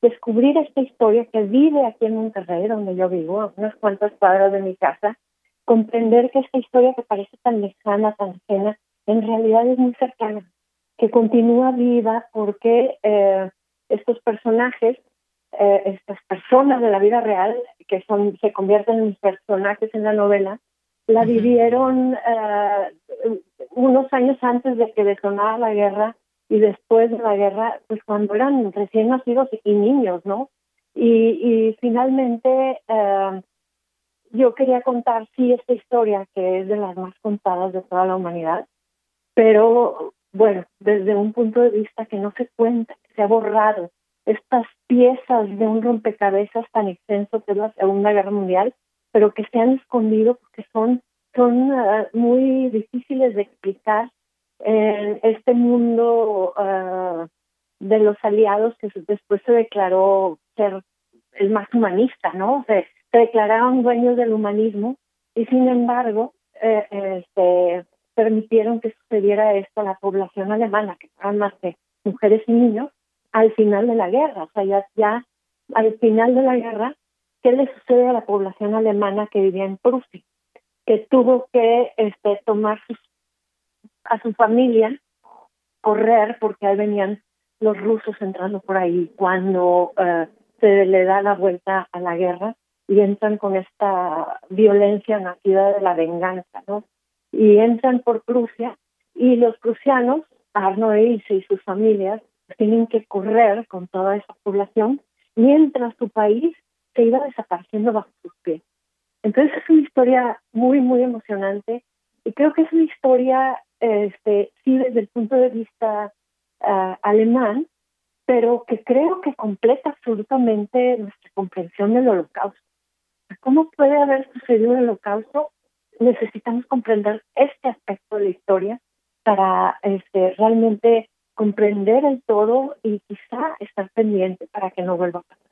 descubrir esta historia que vive aquí en Monterrey, donde yo vivo, a unas cuantas cuadras de mi casa, comprender que esta historia que parece tan lejana, tan ajena, en realidad es muy cercana que continúa viva porque eh, estos personajes, eh, estas personas de la vida real, que son se convierten en personajes en la novela, la vivieron eh, unos años antes de que detonara la guerra y después de la guerra, pues cuando eran recién nacidos y niños, ¿no? Y, y finalmente yo quería contar, sí, esta historia que es de las más contadas de toda la humanidad, pero bueno, desde un punto de vista que no se cuenta, se ha borrado estas piezas de un rompecabezas tan extenso que es la Segunda Guerra Mundial, pero que se han escondido porque son, son ah, muy difíciles de explicar en este mundo ah, de los aliados que después se declaró ser el más humanista, ¿no? Se, se declararon dueños del humanismo y sin embargo, eh, este, permitieron que sucediera esto a la población alemana, que eran más de mujeres y niños, al final de la guerra. O sea, ya, ya al final de la guerra, ¿qué le sucede a la población alemana que vivía en Prusia? Que tuvo que este, tomar a su familia, correr, porque ahí venían los rusos entrando por ahí cuando eh, se le da la vuelta a la guerra y entran con esta violencia nacida de la venganza, ¿no? y entran por Prusia y los prusianos, Arno Ilse y sus familias, tienen que correr con toda esa población mientras su país se iba desapareciendo bajo sus pies. Entonces es una historia muy, muy emocionante y creo que es una historia, este, sí, desde el punto de vista ah, alemán, pero que creo que completa absolutamente nuestra comprensión del holocausto. ¿Cómo puede haber sucedido el holocausto necesitamos comprender este aspecto de la historia para este, realmente comprender el todo y quizá estar pendiente para que no vuelva a pasar.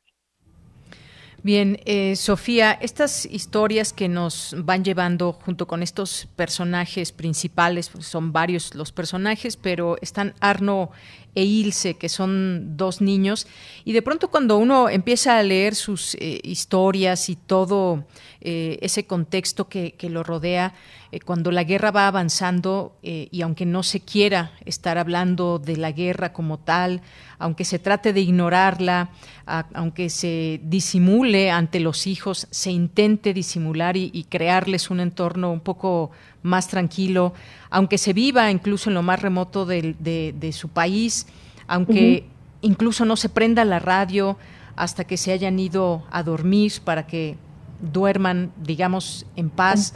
Bien, eh, Sofía, estas historias que nos van llevando junto con estos personajes principales, pues son varios los personajes, pero están Arno e Ilse, que son dos niños, y de pronto cuando uno empieza a leer sus eh, historias y todo eh, ese contexto que, que lo rodea, eh, cuando la guerra va avanzando y aunque no se quiera estar hablando de la guerra como tal, aunque se trate de ignorarla, aunque se disimule ante los hijos, se intente disimular y, y crearles un entorno un poco más tranquilo, aunque se viva incluso en lo más remoto de, su país, aunque incluso no se prenda la radio hasta que se hayan ido a dormir para que duerman, digamos, en paz,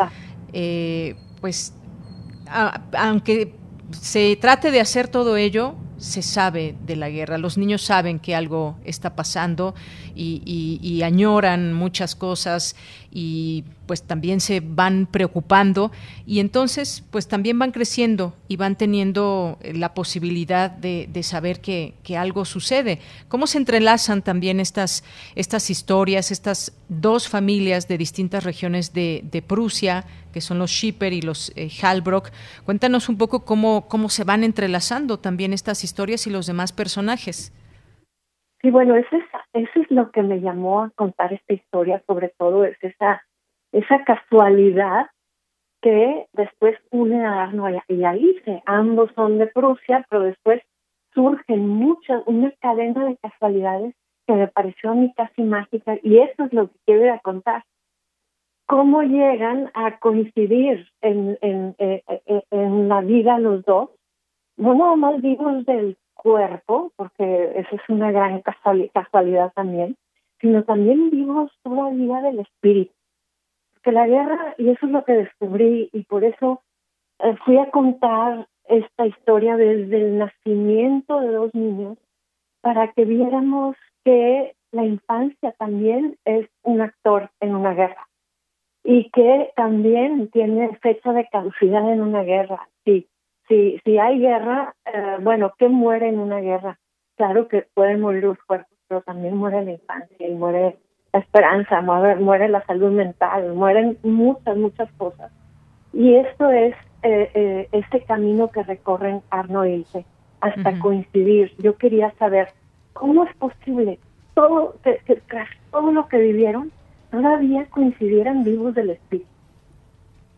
eh, pues aunque se trate de hacer todo ello, se sabe de la guerra. Los niños saben que algo está pasando y, añoran muchas cosas y pues también se van preocupando y entonces pues también van creciendo y van teniendo la posibilidad de, saber que, algo sucede. ¿Cómo se entrelazan también estas, estas historias, estas dos familias de distintas regiones de, de Prusia que son los Schipper y los eh, Halbrock. Cuéntanos un poco cómo, cómo se van entrelazando también estas historias y los demás personajes. Sí, bueno, eso es, eso es lo que me llamó a contar esta historia, sobre todo es esa esa casualidad que después une a Arno y a Alice. Ambos son de Prusia, pero después surgen muchas, una cadena de casualidades que me pareció a mí casi mágica y eso es lo que quiero contar. ¿Cómo llegan a coincidir en, en, eh, eh, en la vida los dos? No nada más vivos del cuerpo, porque eso es una gran casualidad también, sino también vivos todavía del espíritu. Porque la guerra, y eso es lo que descubrí, y por eso eh, fui a contar esta historia desde el nacimiento de dos niños, para que viéramos que la infancia también es un actor en una guerra y que también tiene fecha de caducidad en una guerra. Sí, si, si hay guerra, eh, bueno, ¿qué muere en una guerra? Claro que pueden morir los cuerpos, pero también muere la infancia y muere la esperanza, muere, muere la salud mental, mueren muchas, muchas cosas. Y esto es eh, eh, este camino que recorren Arno y Ilse hasta coincidir. Yo quería saber cómo es posible todo que, tras todo lo que vivieron todavía coincidieran vivos del espíritu.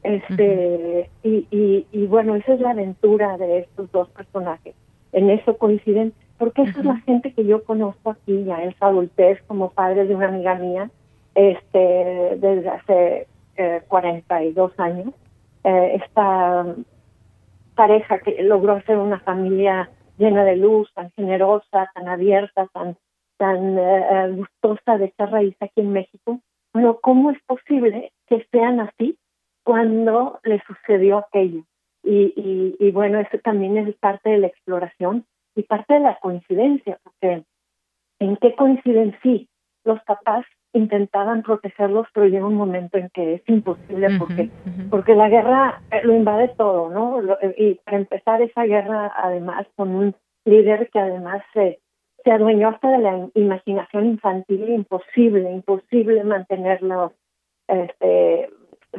Este, y, y, y, bueno, esa es la aventura de estos dos personajes. En eso coinciden, porque esa es la gente que yo conozco aquí ya en su adultez como padre de una amiga mía, este, desde hace eh, 42 años. Eh, esta pareja que logró hacer una familia llena de luz, tan generosa, tan abierta, tan, tan eh, eh, gustosa de esta raíz aquí en México. Bueno, ¿cómo es posible que sean así cuando le sucedió aquello. Y, y, bueno, eso también es parte de la exploración y parte de la coincidencia, porque ¿en qué coinciden? Sí, los papás intentaban protegerlos, pero llega un momento en que es imposible porque porque la guerra eh, lo invade todo, ¿no? y para empezar esa guerra, además, con un líder que además se, se adueñó hasta de la imaginación infantil, imposible, imposible mantenerlo este,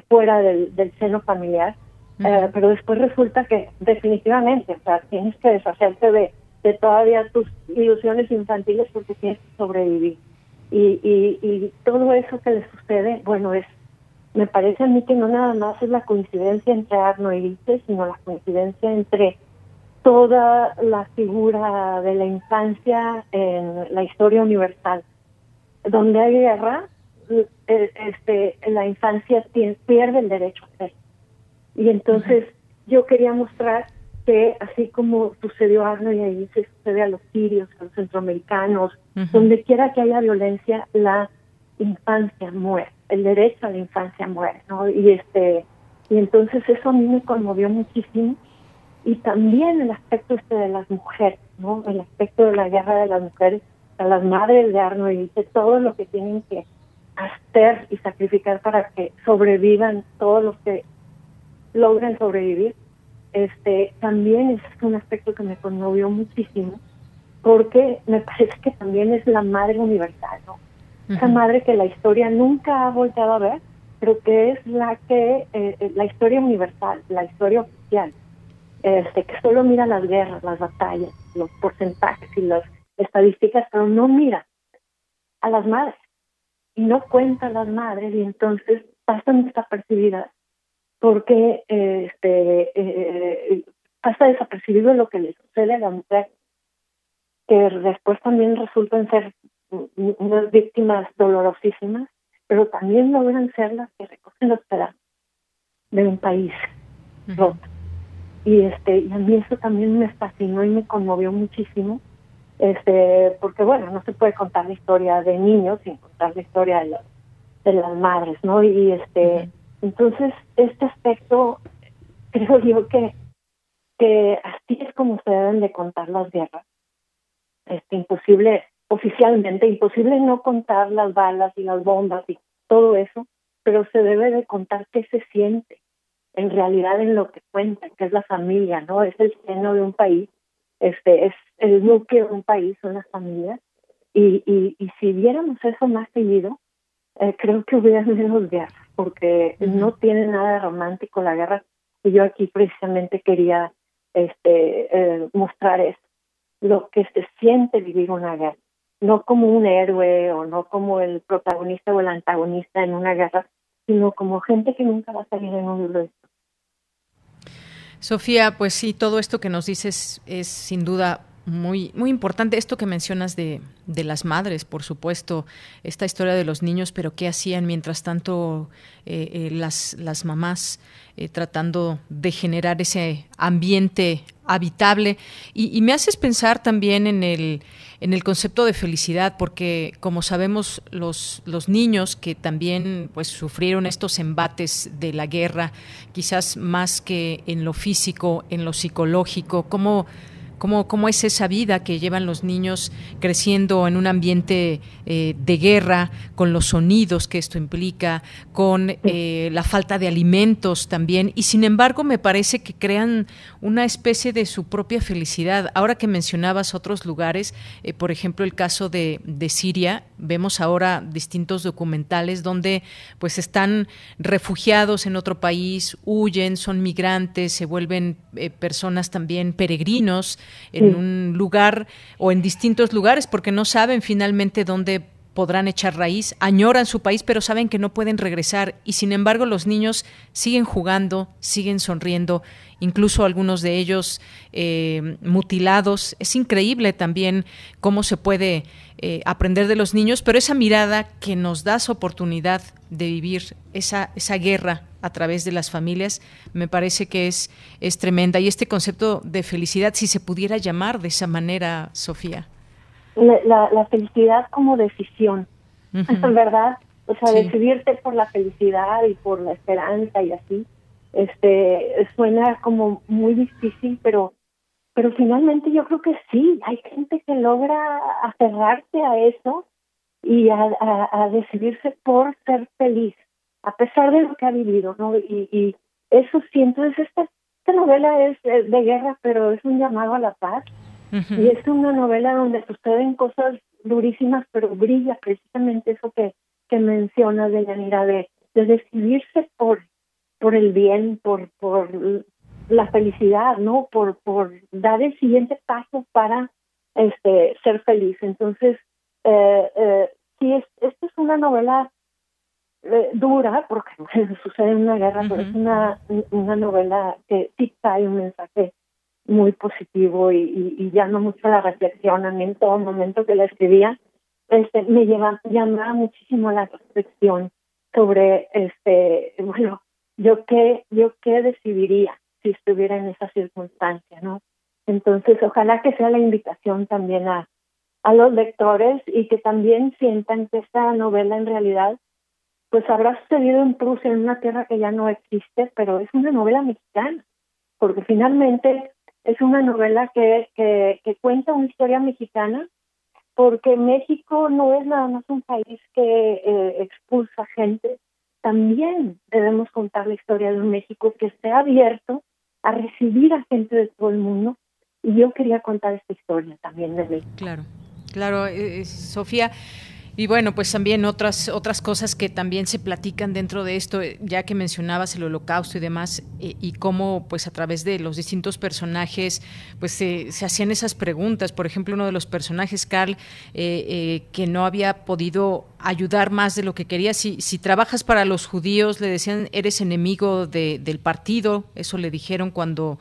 fuera del, del seno familiar, eh, pero después resulta que definitivamente, o sea, tienes que deshacerte de, de todavía tus ilusiones infantiles porque tienes que sobrevivir. Y, y, y todo eso que le sucede, bueno, es me parece a mí que no nada más es la coincidencia entre Arno y Ilse, sino la coincidencia entre toda la figura de la infancia en la historia universal. Donde hay guerra, eh, este, la infancia pierde el derecho a ser. Y entonces yo quería mostrar que así como sucedió a Arno y ahí se sucede a los sirios, a los centroamericanos, donde quiera que haya violencia, la infancia muere, el derecho a la infancia muere, ¿no? Y este y entonces eso a mí me conmovió muchísimo y también el aspecto este de las mujeres, ¿no? El aspecto de la guerra de las mujeres, a las madres de Arno y dice todo lo que tienen que hacer y sacrificar para que sobrevivan todos los que logren sobrevivir, este también es un aspecto que me conmovió muchísimo porque me parece que también es la madre universal, ¿no? Esa madre que la historia nunca ha volteado a ver, pero que es la que, eh, eh, la historia universal, la historia oficial, este, que solo mira las guerras, las batallas, los porcentajes y las estadísticas, pero no mira a las madres y no cuenta las madres y entonces pasan desapercibidas porque este eh, pasa desapercibido lo que le sucede a la mujer que después también resultan ser unas víctimas dolorosísimas pero también logran ser las que recogen los pedazos de un país roto. Y este y a mí eso también me fascinó y me conmovió muchísimo este porque bueno no se puede contar la historia de niños sin contar la historia de, de las madres no y este entonces este aspecto *laughs* creo yo que que así es como se deben de contar las guerras. Este imposible oficialmente imposible no contar las balas y las bombas y todo eso pero se debe de contar qué se siente en realidad en lo que cuenta que es la familia no es el seno de un país este es el núcleo de un país, son las familias, y, y, y si viéramos eso más seguido, eh, creo que hubiera *laughs* menos guerras, porque no tiene nada de romántico la guerra, y yo aquí precisamente quería este eh, mostrar eso, lo que se siente vivir una guerra, no como un héroe o no como el protagonista o el antagonista en una guerra, sino como gente que nunca va a salir en un libro Sofía, pues sí, todo esto que nos dices es sin duda muy, muy importante esto que mencionas de, de, las madres, por supuesto, esta historia de los niños, pero qué hacían mientras tanto eh, eh, las, las mamás eh, tratando de generar ese ambiente habitable. Y, y, me haces pensar también en el, en el concepto de felicidad, porque como sabemos, los, los niños que también pues, sufrieron estos embates de la guerra, quizás más que en lo físico, en lo psicológico, cómo cómo, cómo es esa vida que llevan los niños creciendo en un ambiente eh, de guerra, con los sonidos que esto implica, con eh, la falta de alimentos también, y sin embargo me parece que crean una especie de su propia felicidad. Ahora que mencionabas otros lugares, eh, por ejemplo el caso de, de Siria, vemos ahora distintos documentales donde pues están refugiados en otro país, huyen, son migrantes, se vuelven personas también peregrinos en un lugar o en distintos lugares porque no saben finalmente dónde podrán echar raíz, añoran su país, pero saben que no pueden regresar y sin embargo los niños siguen jugando, siguen sonriendo, incluso algunos de ellos eh, mutilados. Es increíble también cómo se puede eh, aprender de los niños, pero esa mirada que nos da esa oportunidad de vivir esa, esa guerra a través de las familias, me parece que es, es tremenda. Y este concepto de felicidad, si se pudiera llamar de esa manera, Sofía. La, la, felicidad como decisión, *laughs* ¿verdad? O sea, decidirte por la felicidad y por la esperanza y así, este, suena como muy difícil, pero pero finalmente yo creo que sí, hay gente que logra aferrarse a eso y a, a, decidirse por ser feliz, a pesar de lo que ha vivido, ¿no? Y, y eso siento, es esta, esta novela es de guerra, pero es un llamado a la paz. Y es una novela donde suceden cosas durísimas, pero brilla precisamente eso que, que mencionas de Yanira, de, de decidirse por, por el bien, por, por la felicidad, ¿no? Por, por dar el siguiente paso para este ser feliz. Entonces, eh, eh, sí, es, esta es una novela eh, dura, porque *laughs* sucede en una guerra, pero es una, una novela que sí trae un mensaje muy positivo y, y, ya no mucho la reflexión. A mí en todo momento que la escribía, este, me lleva, llamaba muchísimo la reflexión sobre, este, bueno, yo qué, yo qué decidiría si estuviera en esa circunstancia, ¿no? Entonces, ojalá que sea la invitación también a, a los lectores y que también sientan que esta novela en realidad pues habrá sucedido en Prusia, en una tierra que ya no existe, pero es una novela mexicana, porque finalmente es una novela que, que, que cuenta una historia mexicana, porque México no es nada más un país que eh, expulsa gente, también debemos contar la historia de un México que esté abierto a recibir a gente de todo el mundo. Y yo quería contar esta historia también de México. Claro, claro, eh, eh, Sofía. Y bueno, pues también otras otras cosas que también se platican dentro de esto, ya que mencionabas el holocausto y demás, y cómo pues a través de los distintos personajes pues se, hacían esas preguntas. Por ejemplo, uno de los personajes, Carl, eh, eh, que no había podido ayudar más de lo que quería. Si, si trabajas para los judíos, le decían, eres enemigo del partido, eso le dijeron cuando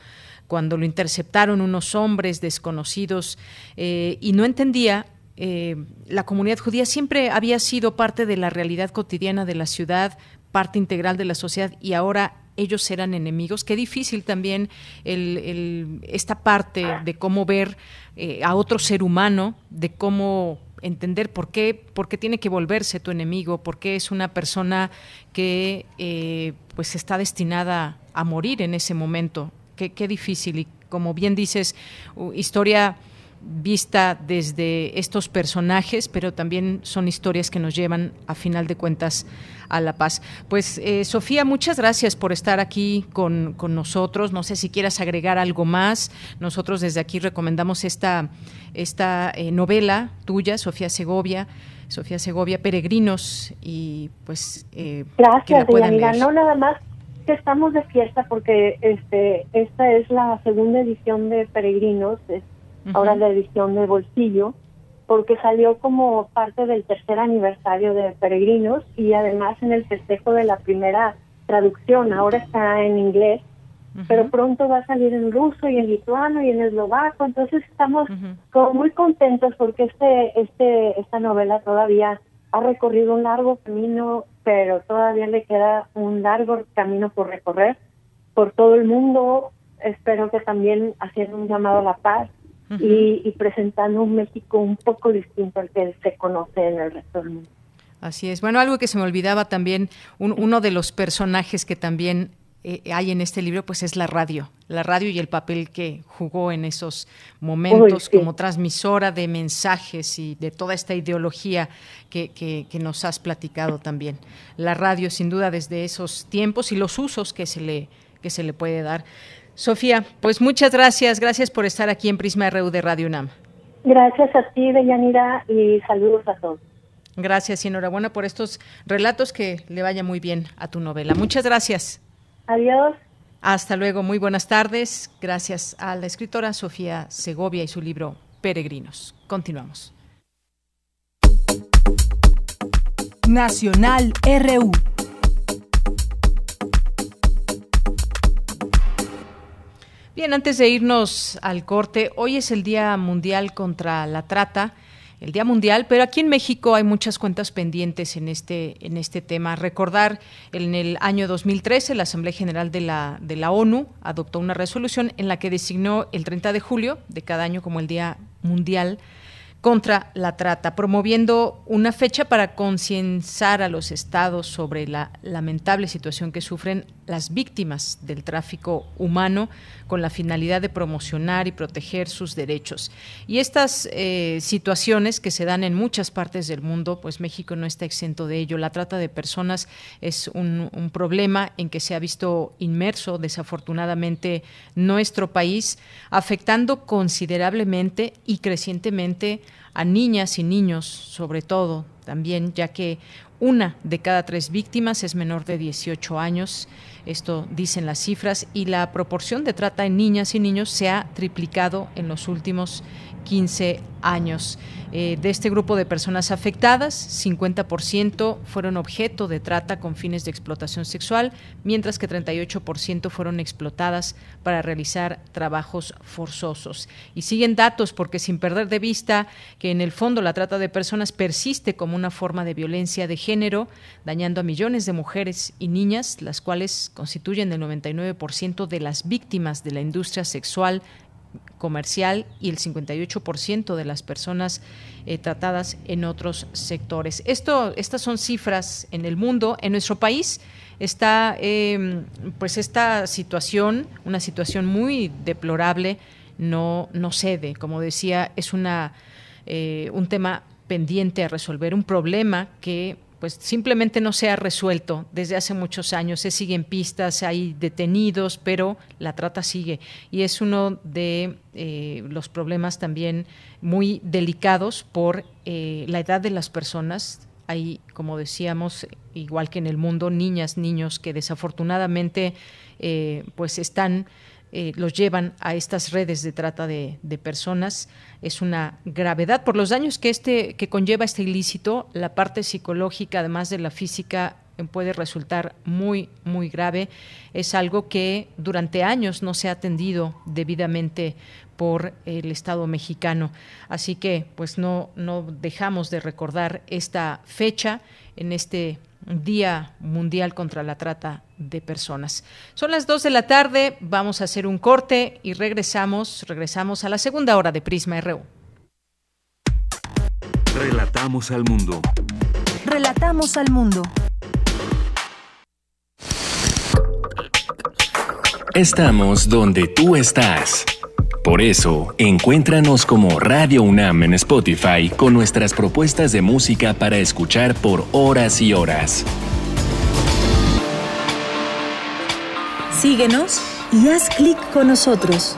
cuando lo interceptaron unos hombres desconocidos eh, y no entendía eh, la comunidad judía siempre había sido parte de la realidad cotidiana de la ciudad, parte integral de la sociedad y ahora ellos eran enemigos. Qué difícil también esta parte de cómo ver eh, a otro ser humano, de cómo entender por qué, por qué tiene que volverse tu enemigo, por qué es una persona que eh, pues está destinada a morir en ese momento. Qué, qué difícil y como bien dices, historia vista desde estos personajes, pero también son historias que nos llevan, a final de cuentas, a la paz. Pues, eh, Sofía, muchas gracias por estar aquí con, nosotros. No sé si quieras agregar algo más. Nosotros desde aquí recomendamos esta, esta eh, novela tuya, Sofía Segovia. Sofía Segovia, Peregrinos, y pues... Eh, gracias, amiga. No, nada más que estamos de fiesta porque este esta es la segunda edición de Peregrinos ahora la edición de bolsillo, porque salió como parte del tercer aniversario de Peregrinos y además en el festejo de la primera traducción, ahora está en inglés, pero pronto va a salir en ruso y en lituano y en eslovaco, entonces estamos como muy contentos porque este, este, esta novela todavía ha recorrido un largo camino, pero todavía le queda un largo camino por recorrer por todo el mundo, espero que también haciendo un llamado a la paz y, presentando un México un poco distinto al que se conoce en el resto del mundo. Así es. Bueno, algo que se me olvidaba también, uno de los personajes que también eh, hay en este libro, pues es la radio, la radio y el papel que jugó en esos momentos como transmisora de mensajes y de toda esta ideología que, que, que, nos has platicado también. La radio, sin duda, desde esos tiempos y los usos que se le, que se le puede dar. Sofía, pues muchas gracias, gracias por estar aquí en Prisma RU de Radio UNAM. Gracias a ti, Deyanira, y saludos a todos. Gracias y enhorabuena por estos relatos que le vaya muy bien a tu novela. Muchas gracias. Adiós. Hasta luego, muy buenas tardes. Gracias a la escritora Sofía Segovia y su libro Peregrinos. Continuamos. Nacional RU. Bien, antes de irnos al corte, hoy es el Día Mundial contra la Trata el Día Mundial, pero aquí en México hay muchas cuentas pendientes en este, en este tema. Recordar, en el año 2013 la Asamblea General de la, de la ONU adoptó una resolución en la que designó el 30 de julio de cada año como el Día Mundial contra la trata, promoviendo una fecha para concienciar a los estados sobre la lamentable situación que sufren las víctimas del tráfico humano con la finalidad de promocionar y proteger sus derechos. Y estas eh, situaciones que se dan en muchas partes del mundo, pues México no está exento de ello. La trata de personas es un, un problema en que se ha visto inmerso, desafortunadamente, nuestro país, afectando considerablemente y crecientemente a niñas y niños, sobre todo también, ya que una de cada tres víctimas es menor de 18 años. Esto dicen las cifras y la proporción de trata en niñas y niños se ha triplicado en los últimos 15 años. Eh, de este grupo de personas afectadas, 50% fueron objeto de trata con fines de explotación sexual, mientras que 38% fueron explotadas para realizar trabajos forzosos. Y siguen datos porque sin perder de vista que en el fondo la trata de personas persiste como una forma de violencia de género, dañando a millones de mujeres y niñas, las cuales constituyen el 99% de las víctimas de la industria sexual comercial y el 58% de las personas eh, tratadas en otros sectores. Esto, estas son cifras en el mundo. En nuestro país está em, pues esta situación, una situación muy deplorable, no, no cede. Como decía, es una, eh, un tema pendiente a resolver, un problema que pues simplemente no se ha resuelto desde hace muchos años. Se siguen pistas, hay detenidos, pero la trata sigue. Y es uno de eh, los problemas también muy delicados por eh, la edad de las personas. Hay, como decíamos, igual que en el mundo, niñas, niños que desafortunadamente eh, pues están eh, los llevan a estas redes de trata de, personas. Es una gravedad por los daños que este que conlleva este ilícito. La parte psicológica además de la física eh, puede resultar muy muy grave. Es algo que durante años no se ha atendido debidamente por el Estado mexicano. Así que pues no no dejamos de recordar esta fecha en este Día Mundial contra la Trata de Personas. Son las 2 de la tarde, vamos a hacer un corte y regresamos, regresamos a la segunda hora de Prisma RU. Relatamos al mundo. Relatamos al mundo. Estamos donde tú estás. Por eso, encuéntranos como Radio UNAM en Spotify con nuestras propuestas de música para escuchar por horas y horas. Síguenos y haz clic con nosotros.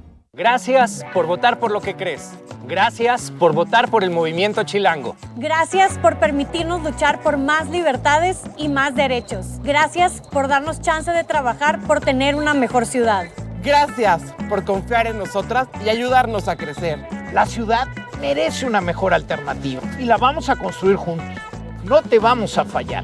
Gracias por votar por lo que crees. Gracias por votar por el movimiento chilango. Gracias por permitirnos luchar por más libertades y más derechos. Gracias por darnos chance de trabajar por tener una mejor ciudad. Gracias por confiar en nosotras y ayudarnos a crecer. La ciudad merece una mejor alternativa y la vamos a construir juntos. No te vamos a fallar.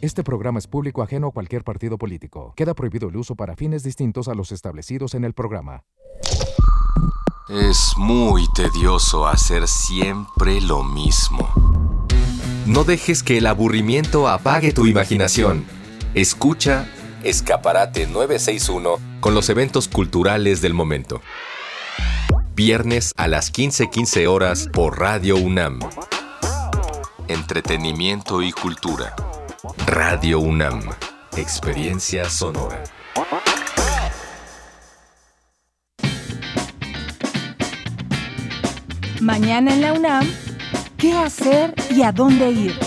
Este programa es público ajeno a cualquier partido político. Queda prohibido el uso para fines distintos a los establecidos en el programa. Es muy tedioso hacer siempre lo mismo. No dejes que el aburrimiento apague tu imaginación. Escucha Escaparate 961 con los eventos culturales del momento. Viernes a las 15:15 horas por Radio UNAM. Entretenimiento y cultura. Radio UNAM. Experiencia sonora. Mañana en la UNAM, ¿qué hacer y a dónde ir?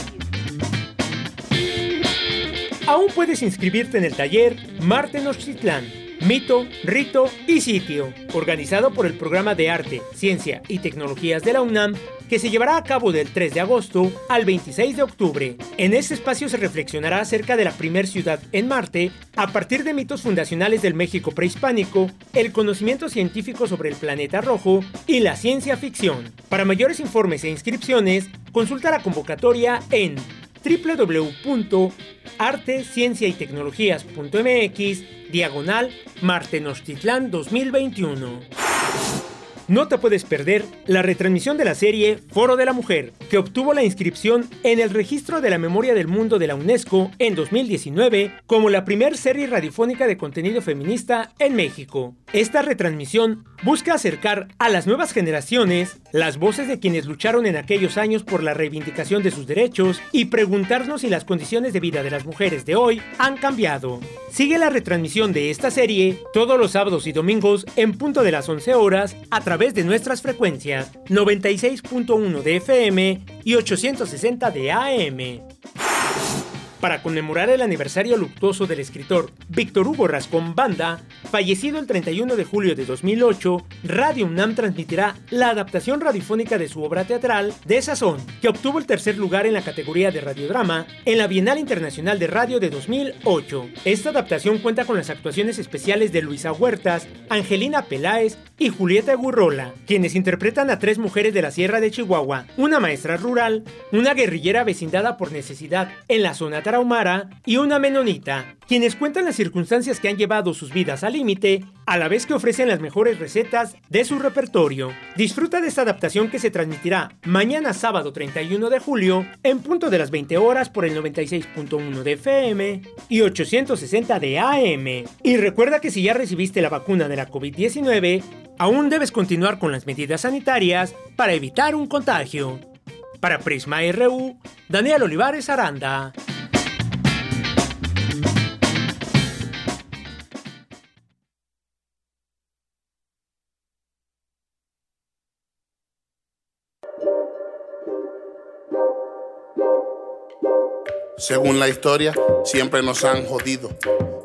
Aún puedes inscribirte en el taller Marte Nochitlán, Mito, Rito y Sitio, organizado por el Programa de Arte, Ciencia y Tecnologías de la UNAM, que se llevará a cabo del 3 de agosto al 26 de octubre. En este espacio se reflexionará acerca de la primer ciudad en Marte, a partir de mitos fundacionales del México prehispánico, el conocimiento científico sobre el planeta rojo y la ciencia ficción. Para mayores informes e inscripciones, consulta la convocatoria en www.artescienciaytecnologías.mx diagonal Martenochtitlán 2021. No te puedes perder la retransmisión de la serie Foro de la Mujer, que obtuvo la inscripción en el Registro de la Memoria del Mundo de la UNESCO en 2019 como la primer serie radiofónica de contenido feminista en México. Esta retransmisión busca acercar a las nuevas generaciones las voces de quienes lucharon en aquellos años por la reivindicación de sus derechos y preguntarnos si las condiciones de vida de las mujeres de hoy han cambiado. Sigue la retransmisión de esta serie todos los sábados y domingos en punto de las 11 horas a través de nuestras frecuencias 96.1 de FM y 860 de AM. Para conmemorar el aniversario luctuoso del escritor Víctor Hugo Rascón Banda, fallecido el 31 de julio de 2008, Radio UNAM transmitirá la adaptación radiofónica de su obra teatral De Sazón, que obtuvo el tercer lugar en la categoría de radiodrama en la Bienal Internacional de Radio de 2008. Esta adaptación cuenta con las actuaciones especiales de Luisa Huertas, Angelina Peláez y Julieta Gurrola, quienes interpretan a tres mujeres de la Sierra de Chihuahua, una maestra rural, una guerrillera vecindada por necesidad en la zona tarahumara y una menonita, quienes cuentan las circunstancias que han llevado sus vidas al límite, a la vez que ofrecen las mejores recetas de su repertorio. Disfruta de esta adaptación que se transmitirá mañana sábado 31 de julio en punto de las 20 horas por el 96.1 de FM y 860 de AM. Y recuerda que si ya recibiste la vacuna de la COVID-19, aún debes continuar con las medidas sanitarias para evitar un contagio. Para Prisma RU, Daniel Olivares Aranda. Según la historia, siempre nos han jodido,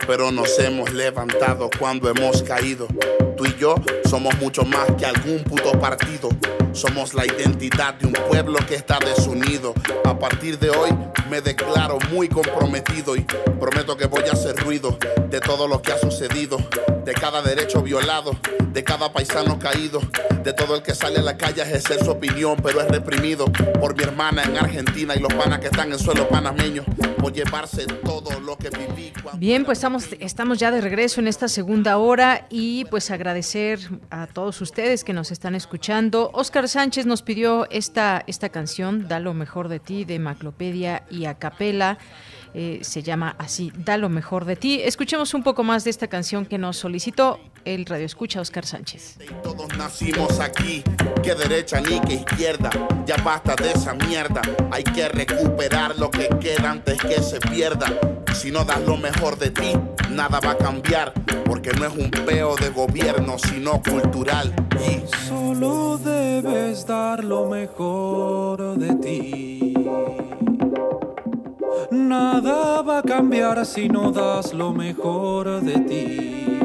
pero nos hemos levantado cuando hemos caído. Tú y yo somos mucho más que algún puto partido. Somos la identidad de un pueblo que está desunido. A partir de hoy me declaro muy comprometido y prometo que voy a hacer ruido de todo lo que ha sucedido, de cada derecho violado, de cada paisano caído, de todo el que sale a la calle a ejercer su opinión, pero es reprimido por mi hermana en Argentina y los panas que están en suelo panameño, por llevarse todo lo que viví. Bien, pues estamos, estamos ya de regreso en esta segunda hora y pues agradecer a todos ustedes que nos están escuchando. Oscar Sánchez nos pidió esta, esta canción, Da lo mejor de ti, de Maclopedia y Acapela. Eh, se llama así, Da lo mejor de ti. Escuchemos un poco más de esta canción que nos solicitó el radio escucha Oscar Sánchez. Todos nacimos aquí, que derecha ni que izquierda, ya basta de esa mierda, hay que recuperar lo que queda antes que se pierda. Si no das lo mejor de ti, nada va a cambiar, porque no es un peo de gobierno, sino cultural. Y solo debes dar lo mejor de ti. Nada va a cambiar si no das lo mejor de ti.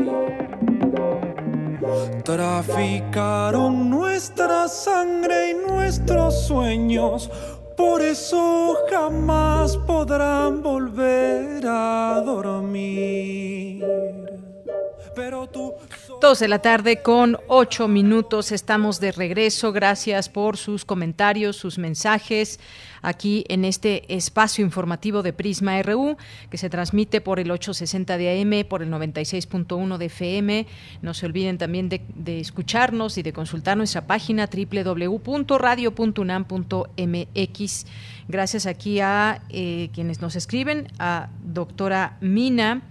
Traficaron nuestra sangre y nuestros sueños, por eso jamás podrán volver a dormir. Pero tú... Dos de la tarde con ocho minutos estamos de regreso. Gracias por sus comentarios, sus mensajes aquí en este espacio informativo de Prisma RU, que se transmite por el 860 de AM, por el 96.1 de FM. No se olviden también de, escucharnos y de consultar nuestra página www.radio.unam.mx. Gracias aquí a eh, quienes nos escriben, a doctora Mina.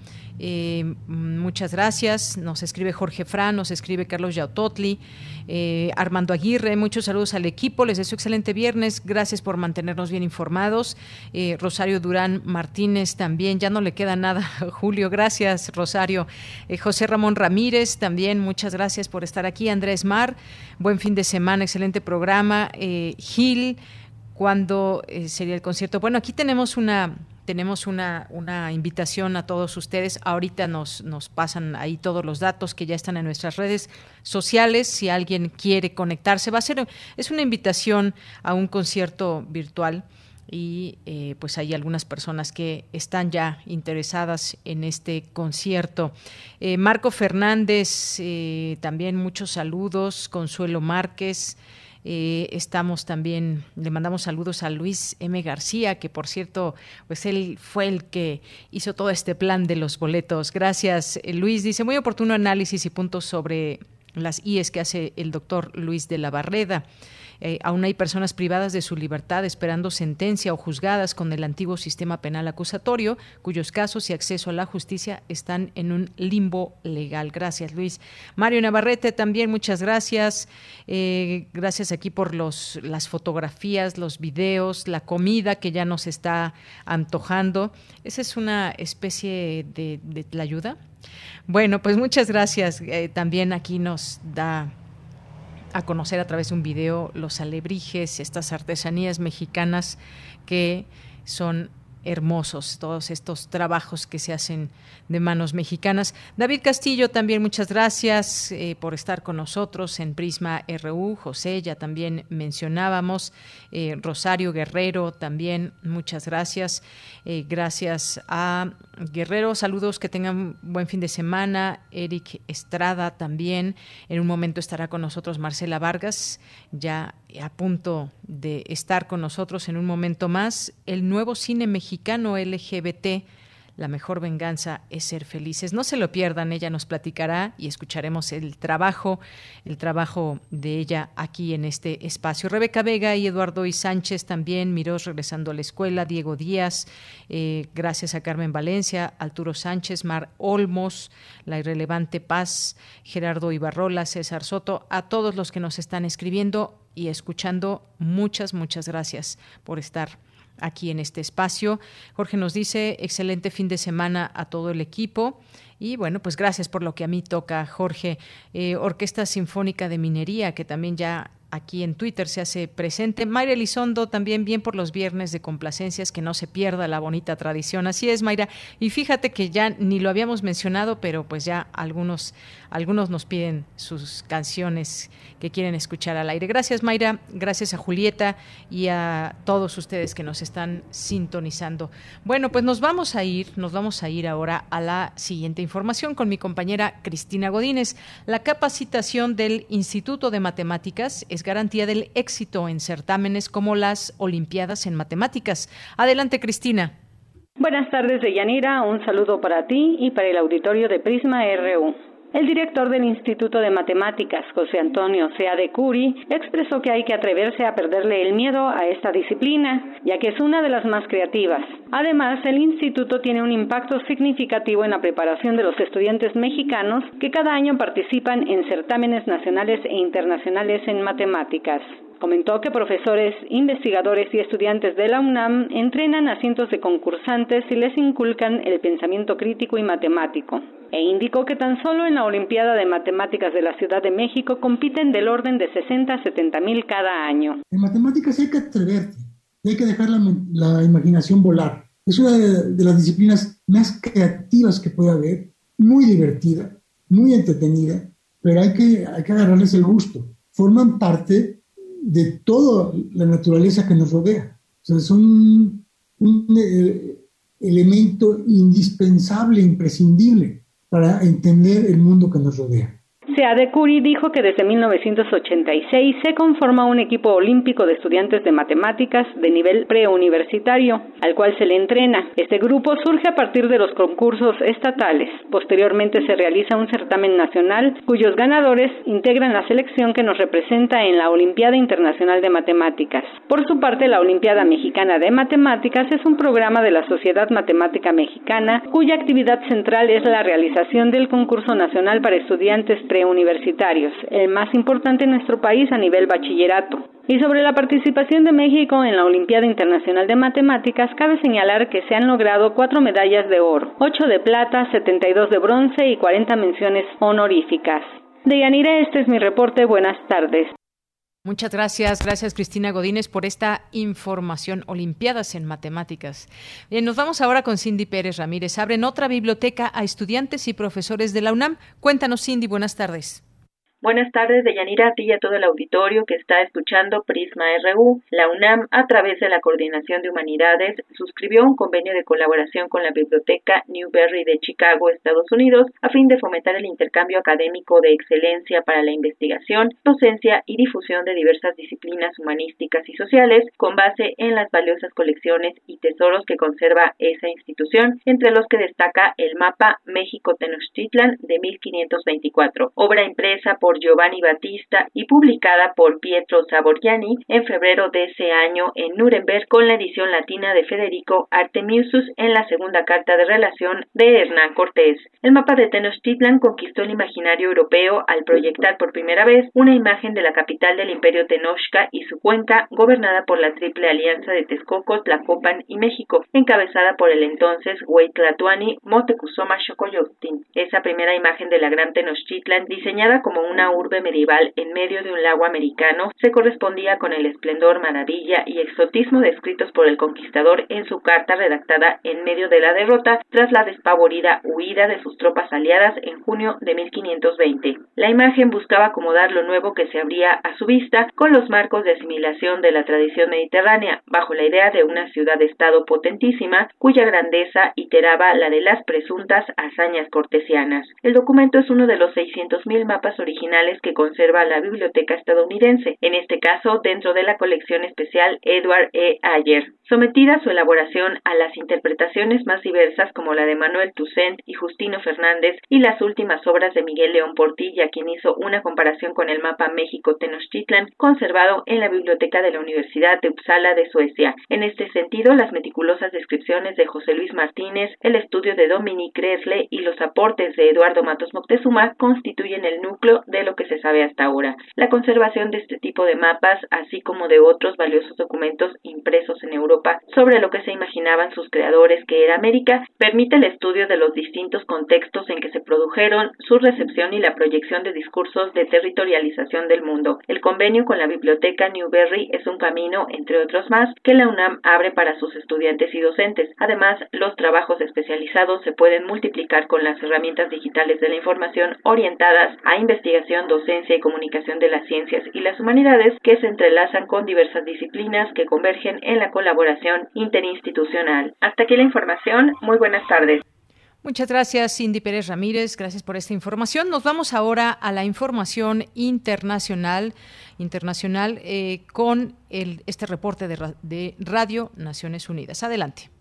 Eh, muchas gracias. Nos escribe Jorge Fran, nos escribe Carlos Yautotli, eh, Armando Aguirre. Muchos saludos al equipo. Les deseo excelente viernes. Gracias por mantenernos bien informados. Eh, Rosario Durán Martínez también. Ya no le queda nada, *laughs* Julio. Gracias, Rosario. José Ramón Ramírez también. Muchas gracias por estar aquí. Andrés Mar. Buen fin de semana. Excelente programa. Gil. ¿Cuándo sería el concierto? Bueno, aquí tenemos una tenemos una, una invitación a todos ustedes. Ahorita nos, nos pasan ahí todos los datos que ya están en nuestras redes sociales. Si alguien quiere conectarse, va a ser, es una invitación a un concierto virtual y eh, pues hay algunas personas que están ya interesadas en este concierto. Eh, Marco Fernández, eh, también muchos saludos. Consuelo Márquez. Eh, estamos también, le mandamos saludos a Luis M. García, que por cierto, pues él fue el que hizo todo este plan de los boletos. Gracias, eh, Luis. Dice, muy oportuno análisis y puntos sobre las IES que hace el doctor Luis de la Barreda. Eh, aún hay personas privadas de su libertad esperando sentencia o juzgadas con el antiguo sistema penal acusatorio, cuyos casos y acceso a la justicia están en un limbo legal. Gracias, Luis. Mario Navarrete, también muchas gracias. Eh, gracias aquí por los, las fotografías, los videos, la comida que ya nos está antojando. Esa es una especie de, la ayuda. Bueno, pues muchas gracias. Eh, también aquí nos da a conocer a través de un video los alebrijes, estas artesanías mexicanas que son hermosos todos estos trabajos que se hacen de manos mexicanas. David Castillo, también muchas gracias eh, por estar con nosotros en Prisma RU. José, ya también mencionábamos. Eh, Rosario Guerrero, también muchas gracias. Eh, gracias a Guerrero, saludos, que tengan buen fin de semana. Eric Estrada también. En un momento estará con nosotros Marcela Vargas, ya a punto de estar con nosotros en un momento más. El nuevo cine mexicano LGBT la mejor venganza es ser felices. No se lo pierdan, ella nos platicará y escucharemos el trabajo, el trabajo de ella aquí en este espacio. Rebeca Vega y Eduardo y Sánchez también, Mirós regresando a la escuela, Diego Díaz, eh, gracias a Carmen Valencia, Arturo Sánchez, Mar Olmos, La Irrelevante Paz, Gerardo Ibarrola, César Soto, a todos los que nos están escribiendo y escuchando, muchas, muchas gracias por estar aquí en este espacio. Jorge nos dice, excelente fin de semana a todo el equipo. Y bueno, pues gracias por lo que a mí toca, Jorge. Eh, Orquesta Sinfónica de Minería, que también ya aquí en Twitter se hace presente. Mayra Elizondo también bien por los viernes de complacencias, que no se pierda la bonita tradición. Así es, Mayra. Y fíjate que ya ni lo habíamos mencionado, pero pues ya algunos, algunos nos piden sus canciones que quieren escuchar al aire. Gracias, Mayra. Gracias a Julieta y a todos ustedes que nos están sintonizando. Bueno, pues nos vamos a ir, nos vamos a ir ahora a la siguiente información con mi compañera Cristina Godínez. La capacitación del Instituto de Matemáticas garantía del éxito en certámenes como las Olimpiadas en Matemáticas. Adelante, Cristina. Buenas tardes, Deyanira. Un saludo para ti y para el auditorio de Prisma RU. El director del Instituto de Matemáticas, José Antonio Sea de Curi, expresó que hay que atreverse a perderle el miedo a esta disciplina, ya que es una de las más creativas. Además, el instituto tiene un impacto significativo en la preparación de los estudiantes mexicanos que cada año participan en certámenes nacionales e internacionales en matemáticas. Comentó que profesores, investigadores y estudiantes de la UNAM entrenan a cientos de concursantes y les inculcan el pensamiento crítico y matemático. E indicó que tan solo en la Olimpiada de Matemáticas de la Ciudad de México compiten del orden de 60 a 70 mil cada año. En matemáticas hay que atreverte, hay que dejar la, imaginación volar. Es una de, de las disciplinas más creativas que puede haber, muy divertida, muy entretenida, pero hay que, hay que agarrarles el gusto. Forman parte de toda la naturaleza que nos rodea. O sea, es un, eh, elemento indispensable, imprescindible para entender el mundo que nos rodea. De Curie dijo que desde 1986 se conforma un equipo olímpico de estudiantes de matemáticas de nivel preuniversitario, al cual se le entrena. Este grupo surge a partir de los concursos estatales. Posteriormente se realiza un certamen nacional cuyos ganadores integran la selección que nos representa en la Olimpiada Internacional de Matemáticas. Por su parte, la Olimpiada Mexicana de Matemáticas es un programa de la Sociedad Matemática Mexicana cuya actividad central es la realización del concurso nacional para estudiantes preuniversitarios universitarios, el más importante en nuestro país a nivel bachillerato. Y sobre la participación de México en la Olimpiada Internacional de Matemáticas, cabe señalar que se han logrado cuatro medallas de oro, ocho de plata, 72 de bronce y 40 menciones honoríficas. Deyanira, este es mi reporte. Buenas tardes. Muchas gracias, gracias Cristina Godínez por esta información. Olimpiadas en Matemáticas. Bien, nos vamos ahora con Cindy Pérez Ramírez. Abren otra biblioteca a estudiantes y profesores de la UNAM. Cuéntanos, Cindy, buenas tardes. Buenas tardes, Deyanira, a ti y a todo el auditorio que está escuchando Prisma RU. La UNAM, a través de la Coordinación de Humanidades, suscribió un convenio de colaboración con la Biblioteca Newberry de Chicago, Estados Unidos, a fin de fomentar el intercambio académico de excelencia para la investigación, docencia y difusión de diversas disciplinas humanísticas y sociales, con base en las valiosas colecciones y tesoros que conserva esa institución, entre los que destaca el mapa México-Tenochtitlan de 1524, obra impresa por Giovanni Battista y publicada por Pietro Savorgiani en febrero de ese año en Nuremberg con la edición latina de Federico Artemiusus en la segunda carta de relación de Hernán Cortés. El mapa de Tenochtitlan conquistó el imaginario europeo al proyectar por primera vez una imagen de la capital del imperio Tenochca y su cuenca gobernada por la triple alianza de Texcoco, Tlacopan y México, encabezada por el entonces Huaytlatuani Motecuzoma Xocoyotzin. Esa primera imagen de la gran Tenochtitlan, diseñada como una urbe medieval en medio de un lago americano se correspondía con el esplendor, maravilla y exotismo descritos por el conquistador en su carta redactada en medio de la derrota tras la despavorida huida de sus tropas aliadas en junio de 1520. La imagen buscaba acomodar lo nuevo que se abría a su vista con los marcos de asimilación de la tradición mediterránea, bajo la idea de una ciudad-estado potentísima cuya grandeza iteraba la de las presuntas hazañas cortesianas. El documento es uno de los 600.000 mapas originales que conserva la biblioteca estadounidense, en este caso dentro de la colección especial Edward E. Ayer. Sometida su elaboración a las interpretaciones más diversas como la de Manuel Toussaint y Justino Fernández y las últimas obras de Miguel León Portilla, quien hizo una comparación con el mapa México-Tenochtitlan conservado en la biblioteca de la Universidad de Uppsala de Suecia. En este sentido, las meticulosas descripciones de José Luis Martínez, el estudio de Dominique Kresle y los aportes de Eduardo Matos Moctezuma constituyen el núcleo de de lo que se sabe hasta ahora. La conservación de este tipo de mapas, así como de otros valiosos documentos impresos en Europa sobre lo que se imaginaban sus creadores que era América, permite el estudio de los distintos contextos en que se produjeron, su recepción y la proyección de discursos de territorialización del mundo. El convenio con la biblioteca Newberry es un camino, entre otros más, que la UNAM abre para sus estudiantes y docentes. Además, los trabajos especializados se pueden multiplicar con las herramientas digitales de la información orientadas a investigación, docencia y comunicación de las ciencias y las humanidades que se entrelazan con diversas disciplinas que convergen en la colaboración interinstitucional. Hasta aquí la información. Muy buenas tardes. Muchas gracias, Cindy Pérez Ramírez. Gracias por esta información. Nos vamos ahora a la información internacional, internacional eh, con el, este reporte de, de Radio Naciones Unidas. Adelante.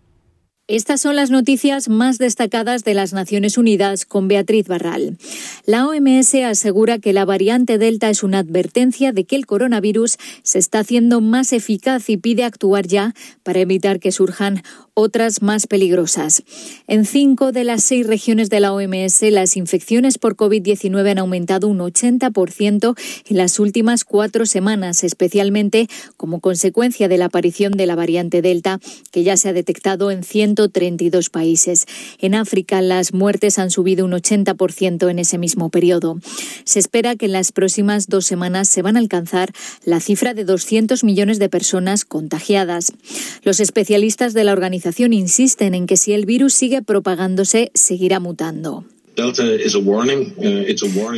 Estas son las noticias más destacadas de las Naciones Unidas con Beatriz Barral. La OMS asegura que la variante Delta es una advertencia de que el coronavirus se está haciendo más eficaz y pide actuar ya para evitar que surjan otras más peligrosas. En cinco de las seis regiones de la OMS, las infecciones por COVID-19 han aumentado un 80% en las últimas cuatro semanas, especialmente como consecuencia de la aparición de la variante Delta, que ya se ha detectado en 132 países. En África, las muertes han subido un 80% en ese mismo periodo. Se espera que en las próximas dos semanas se van a alcanzar la cifra de 200 millones de personas contagiadas. Los especialistas de la organización insisten en que si el virus sigue propagándose, seguirá mutando. Uh,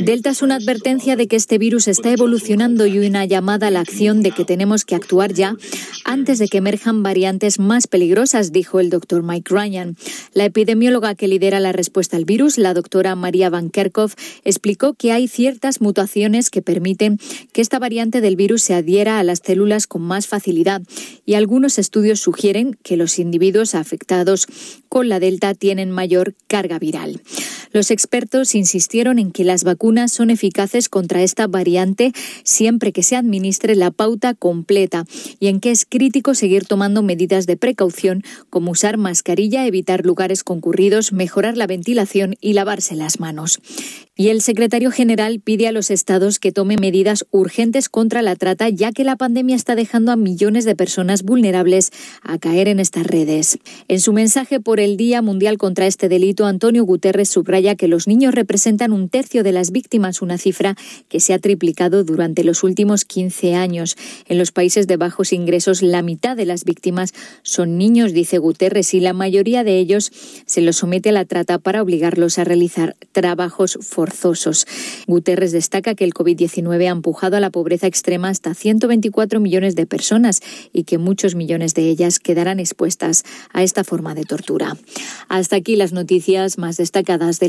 Delta es una advertencia de que este virus está evolucionando y una llamada a la acción de que tenemos que actuar ya antes de que emerjan variantes más peligrosas, dijo el doctor Mike Ryan. La epidemióloga que lidera la respuesta al virus, la doctora María Van Kerkhove, explicó que hay ciertas mutaciones que permiten que esta variante del virus se adhiera a las células con más facilidad y algunos estudios sugieren que los individuos afectados con la Delta tienen mayor carga viral. Los expertos insistieron en que las vacunas son eficaces contra esta variante siempre que se administre la pauta completa y en que es crítico seguir tomando medidas de precaución como usar mascarilla, evitar lugares concurridos, mejorar la ventilación y lavarse las manos. Y el secretario general pide a los estados que tomen medidas urgentes contra la trata, ya que la pandemia está dejando a millones de personas vulnerables a caer en estas redes. En su mensaje por el Día Mundial contra este delito, Antonio Guterres subraya que los niños representan un tercio de las víctimas, una cifra que se ha triplicado durante los últimos 15 años. En los países de bajos ingresos, la mitad de las víctimas son niños, dice Guterres, y la mayoría de ellos se los somete a la trata para obligarlos a realizar trabajos forzosos. Guterres destaca que el COVID-19 ha empujado a la pobreza extrema hasta 124 millones de personas y que muchos millones de ellas quedarán expuestas a esta forma de tortura. Hasta aquí las noticias más destacadas de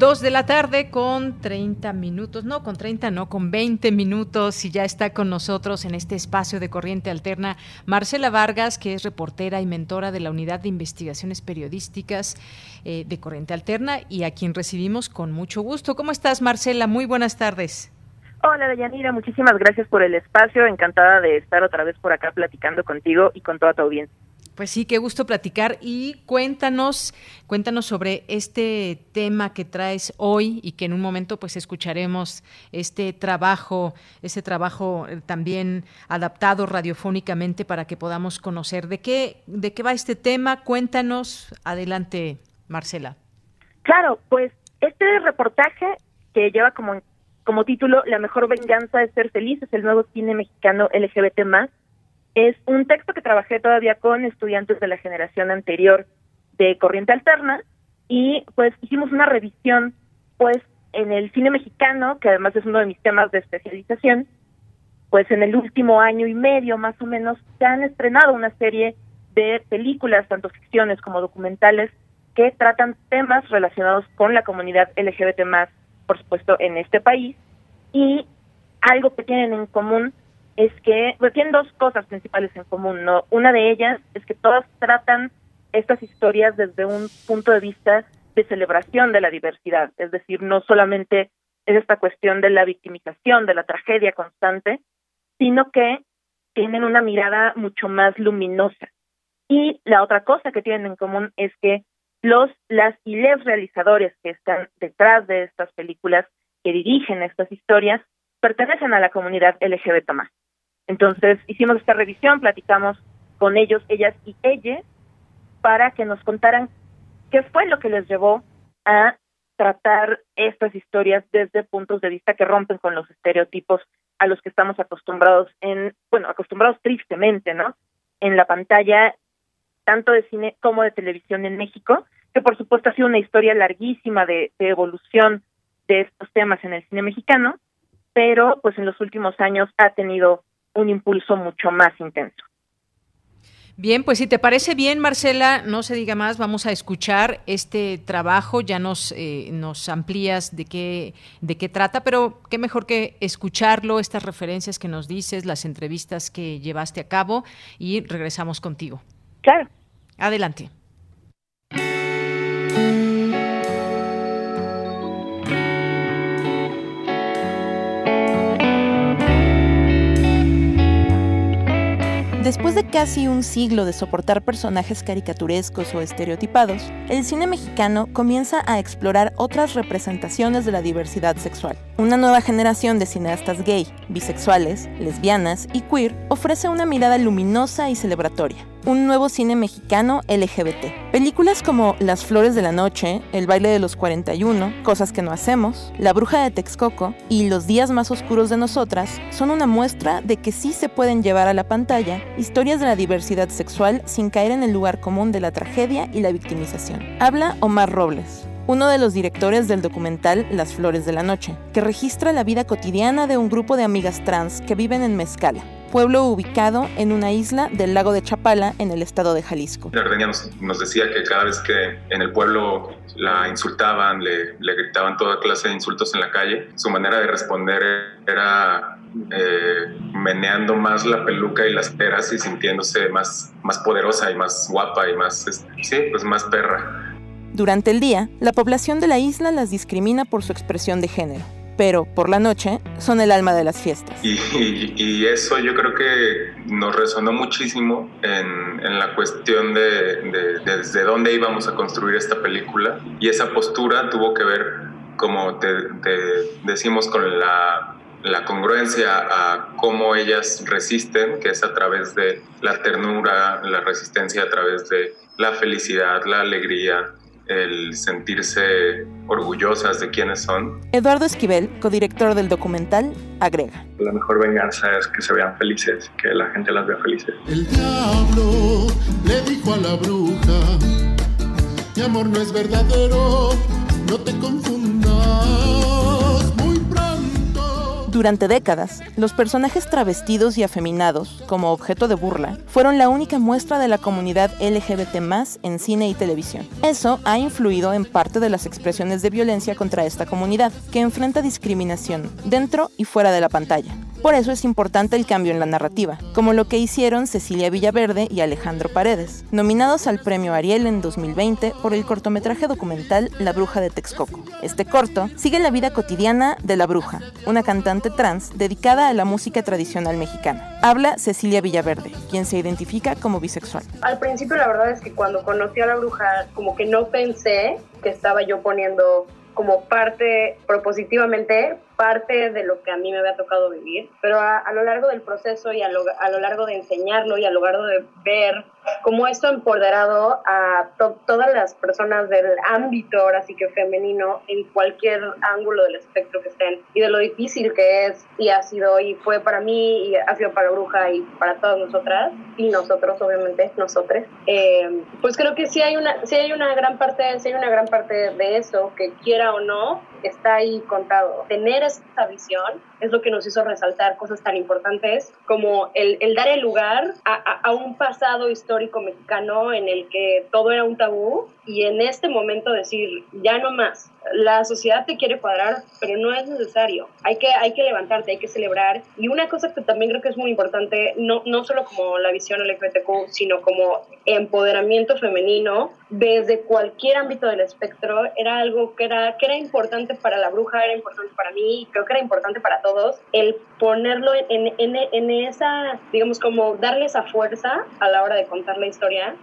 Dos de la tarde con 30 minutos, no con 30, no con 20 minutos y ya está con nosotros en este espacio de Corriente Alterna Marcela Vargas, que es reportera y mentora de la Unidad de Investigaciones Periodísticas eh, de Corriente Alterna y a quien recibimos con mucho gusto. ¿Cómo estás Marcela? Muy buenas tardes. Hola, Deyanira, muchísimas gracias por el espacio. Encantada de estar otra vez por acá platicando contigo y con toda tu audiencia. Pues sí, qué gusto platicar y cuéntanos, cuéntanos sobre este tema que traes hoy y que en un momento pues escucharemos este trabajo, ese trabajo eh, también adaptado radiofónicamente para que podamos conocer de qué de qué va este tema. Cuéntanos, adelante, Marcela. Claro, pues este reportaje que lleva como como título La mejor venganza es ser feliz es el nuevo cine mexicano LGBT más es un texto que trabajé todavía con estudiantes de la generación anterior de Corriente Alterna y pues hicimos una revisión pues en el cine mexicano, que además es uno de mis temas de especialización, pues en el último año y medio más o menos se han estrenado una serie de películas, tanto ficciones como documentales, que tratan temas relacionados con la comunidad LGBT más, por supuesto, en este país. Y algo que tienen en común es que pues, tienen dos cosas principales en común, ¿no? Una de ellas es que todas tratan estas historias desde un punto de vista de celebración de la diversidad, es decir, no solamente es esta cuestión de la victimización, de la tragedia constante, sino que tienen una mirada mucho más luminosa. Y la otra cosa que tienen en común es que los, las y les realizadores que están detrás de estas películas, que dirigen estas historias, pertenecen a la comunidad LGBT+. Entonces, hicimos esta revisión, platicamos con ellos, ellas y ellas, para que nos contaran qué fue lo que les llevó a tratar estas historias desde puntos de vista que rompen con los estereotipos a los que estamos acostumbrados en, bueno, acostumbrados tristemente, ¿no? En la pantalla, tanto de cine como de televisión en México, que por supuesto ha sido una historia larguísima de, de evolución de estos temas en el cine mexicano, pero pues en los últimos años ha tenido un impulso mucho más intenso. Bien, pues si te parece bien, Marcela, no se diga más, vamos a escuchar este trabajo, ya nos, eh, nos amplías de qué, de qué trata, pero qué mejor que escucharlo, estas referencias que nos dices, las entrevistas que llevaste a cabo y regresamos contigo. Claro. Adelante. Después de casi un siglo de soportar personajes caricaturescos o estereotipados, el cine mexicano comienza a explorar otras representaciones de la diversidad sexual. Una nueva generación de cineastas gay, bisexuales, lesbianas y queer ofrece una mirada luminosa y celebratoria un nuevo cine mexicano LGBT. Películas como Las Flores de la Noche, El baile de los 41, Cosas que no hacemos, La bruja de Texcoco y Los días más oscuros de nosotras son una muestra de que sí se pueden llevar a la pantalla historias de la diversidad sexual sin caer en el lugar común de la tragedia y la victimización. Habla Omar Robles, uno de los directores del documental Las Flores de la Noche, que registra la vida cotidiana de un grupo de amigas trans que viven en Mezcala, pueblo ubicado en una isla del lago de Chapala, en el estado de Jalisco. La nos, nos decía que cada vez que en el pueblo la insultaban, le, le, gritaban toda clase de insultos en la calle, su manera de responder era eh, meneando más la peluca y las peras y sintiéndose más, más poderosa y más guapa y más, sí, pues más perra. Durante el día, la población de la isla las discrimina por su expresión de género pero por la noche son el alma de las fiestas. Y, eso yo creo que nos resonó muchísimo en, la cuestión de, desde dónde íbamos a construir esta película y esa postura tuvo que ver, como te, decimos, con la, la congruencia a cómo ellas resisten, que es a través de la ternura, la resistencia a través de la felicidad, la alegría, el sentirse orgullosas de quiénes son. Eduardo Esquivel, codirector del documental, agrega. La mejor venganza es que se vean felices, que la gente las vea felices. El diablo le dijo a la bruja, mi amor no es verdadero, no te confundas durante décadas, los personajes travestidos y afeminados, como objeto de burla, fueron la única muestra de la comunidad LGBT en cine y televisión. Eso ha influido en parte de las expresiones de violencia contra esta comunidad, que enfrenta discriminación dentro y fuera de la pantalla. Por eso es importante el cambio en la narrativa, como lo que hicieron Cecilia Villaverde y Alejandro Paredes, nominados al Premio Ariel en 2020 por el cortometraje documental La Bruja de Texcoco. Este corto sigue la vida cotidiana de La Bruja, una cantante trans dedicada a la música tradicional mexicana. Habla Cecilia Villaverde, quien se identifica como bisexual. Al principio la verdad es que cuando conocí a La Bruja como que no pensé que estaba yo poniendo como parte propositivamente parte de lo que a mí me había tocado vivir, pero a, lo largo del proceso y a lo, largo de enseñarlo y a lo largo de ver cómo esto ha empoderado a todas las personas del ámbito, ahora sí que femenino, en cualquier ángulo del espectro que estén, y de lo difícil que es y ha sido y fue para mí y ha sido para Bruja y para todas nosotras y nosotros obviamente nosotros eh, pues creo que sí hay una sí hay una gran parte sí hay una gran parte de eso que quiera o no está ahí contado. Tener esa visión es lo que nos hizo resaltar cosas tan importantes como el, el dar el lugar a, a, un pasado histórico mexicano en el que todo era un tabú y en este momento decir, ya no más, la sociedad te quiere cuadrar, pero no es necesario, hay que, hay que levantarte, hay que celebrar. Y una cosa que también creo que es muy importante, no, no solo como la visión LGBTQ, sino como empoderamiento femenino desde cualquier ámbito del espectro, era algo que era, que era importante para la bruja, era importante para mí, creo que era importante para todos, el ponerlo en, en, esa, digamos, como darle esa fuerza a la hora de contar la historia.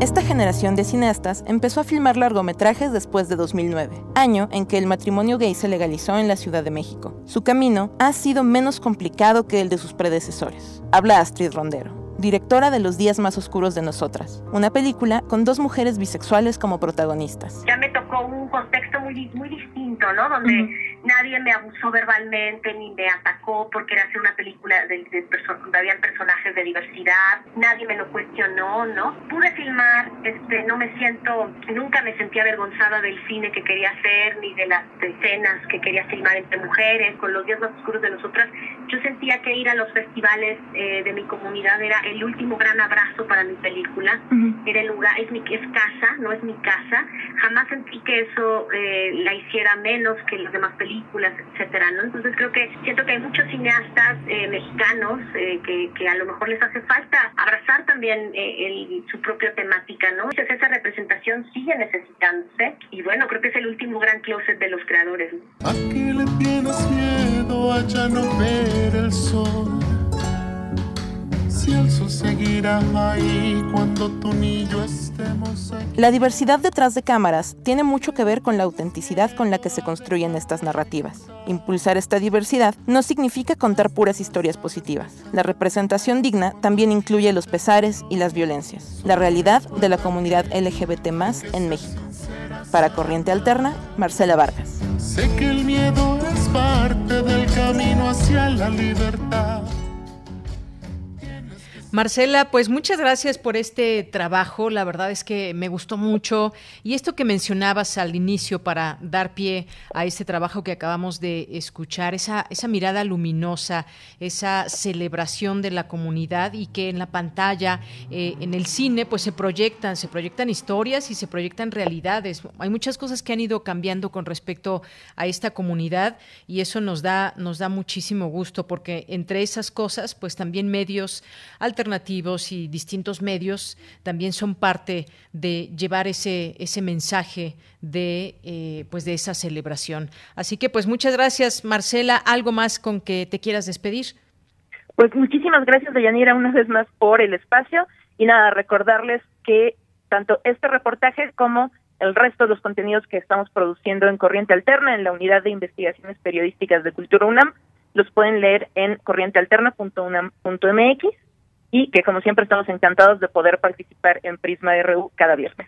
Esta generación de cineastas empezó a filmar largometrajes después de 2009, año en que el matrimonio gay se legalizó en la Ciudad de México. Su camino ha sido menos complicado que el de sus predecesores. Habla Astrid Rondero directora de Los días más oscuros de nosotras, una película con dos mujeres bisexuales como protagonistas. Ya me tocó un contexto muy, muy distinto, ¿no? Donde uh -huh. Nadie me abusó verbalmente ni me atacó porque era hacer una película de, de donde habían personajes de diversidad, nadie me lo cuestionó, ¿no? Pude filmar, este, no me siento, nunca me sentí avergonzada del cine que quería hacer, ni de las escenas que quería filmar entre mujeres, con los días más oscuros de nosotras. Yo sentía que ir a los festivales eh, de mi comunidad era el último gran abrazo para mi película. Uh -huh. Era el lugar, es mi es casa, no es mi casa. Jamás sentí que eso eh, la hiciera menos que las demás películas, etcétera, ¿no? Entonces creo que siento que hay muchos cineastas eh, mexicanos eh, que, que, a lo mejor les hace falta abrazar también eh, su propia temática, ¿no? Entonces esa representación sigue necesitándose y bueno, creo que es el último gran closet de los creadores. Seguirá ahí cuando tú ni yo estemos aquí. La diversidad detrás de cámaras tiene mucho que ver con la autenticidad con la que se construyen estas narrativas. Impulsar esta diversidad no significa contar puras historias positivas. La representación digna también incluye los pesares y las violencias, la realidad de la comunidad LGBT en México. Para Corriente Alterna, Marcela Vargas. Sé que el miedo es parte del camino hacia la libertad. Marcela, pues muchas gracias por este trabajo. La verdad es que me gustó mucho. Y esto que mencionabas al inicio para dar pie a este trabajo que acabamos de escuchar, esa, esa mirada luminosa, esa celebración de la comunidad y que en la pantalla, eh, en el cine, pues se proyectan, se proyectan historias y se proyectan realidades. Hay muchas cosas que han ido cambiando con respecto a esta comunidad y eso nos da, nos da muchísimo gusto porque entre esas cosas, pues también medios alternativos alternativos y distintos medios también son parte de llevar ese, ese mensaje de, eh, pues de esa celebración. Así que pues muchas gracias, Marcela. ¿Algo más con que te quieras despedir? Pues muchísimas gracias, Deyanira, una vez más por el espacio. Y nada, recordarles que tanto este reportaje como el resto de los contenidos que estamos produciendo en Corriente Alterna, en la Unidad de Investigaciones Periodísticas de Cultura UNAM, los pueden leer en corrientealterna.unam.mx y que como siempre estamos encantados de poder participar en Prisma RU cada viernes.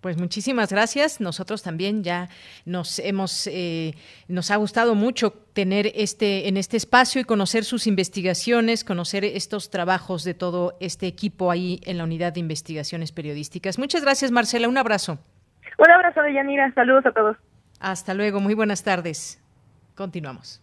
Pues muchísimas gracias. Nosotros también ya nos hemos, eh, nos ha gustado mucho tener este en este espacio y conocer sus investigaciones, conocer estos trabajos de todo este equipo ahí en la unidad de investigaciones periodísticas. Muchas gracias, Marcela. Un abrazo. Un abrazo de Yanira. Saludos a todos. Hasta luego. Muy buenas tardes. Continuamos.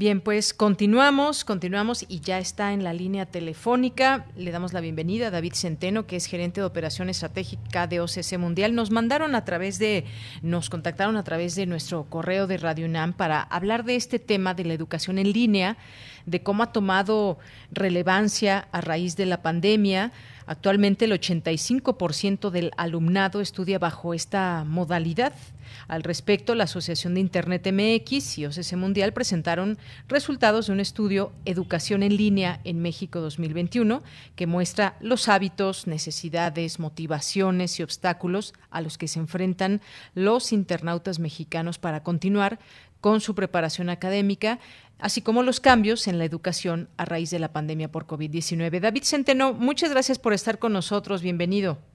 Bien, pues continuamos, continuamos y ya está en la línea telefónica. Le damos la bienvenida a David Centeno, que es gerente de operación estratégica de OCC Mundial. Nos mandaron a través de, nos contactaron a través de nuestro correo de Radio UNAM para hablar de este tema de la educación en línea, de cómo ha tomado relevancia a raíz de la pandemia. Actualmente el 85% del alumnado estudia bajo esta modalidad. Al respecto, la Asociación de Internet MX y OCC Mundial presentaron resultados de un estudio Educación en línea en México 2021 que muestra los hábitos, necesidades, motivaciones y obstáculos a los que se enfrentan los internautas mexicanos para continuar con su preparación académica, así como los cambios en la educación a raíz de la pandemia por COVID-19. David Centeno, muchas gracias por estar con nosotros. Bienvenido.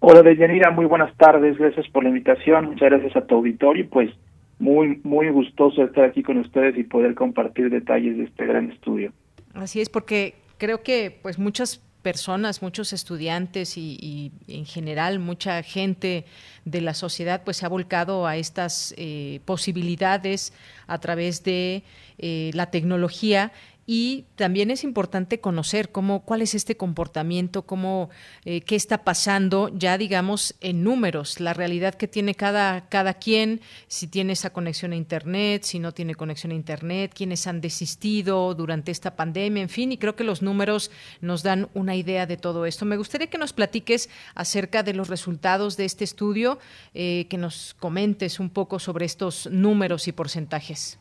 Hola, Deyanira, muy buenas tardes. Gracias por la invitación. Muchas gracias a tu auditorio. Pues muy, muy gustoso estar aquí con ustedes y poder compartir detalles de este gran estudio. Así es, porque creo que pues muchas personas, muchos estudiantes y, en general mucha gente de la sociedad pues se ha volcado a estas eh, posibilidades a través de eh, la tecnología y también es importante conocer cómo cuál es este comportamiento, cómo eh, qué está pasando ya digamos en números, la realidad que tiene cada cada quien, si tiene esa conexión a internet, si no tiene conexión a internet, quiénes han desistido durante esta pandemia, en fin, y creo que los números nos dan una idea de todo esto. Me gustaría que nos platiques acerca de los resultados de este estudio, eh, que nos comentes un poco sobre estos números y porcentajes.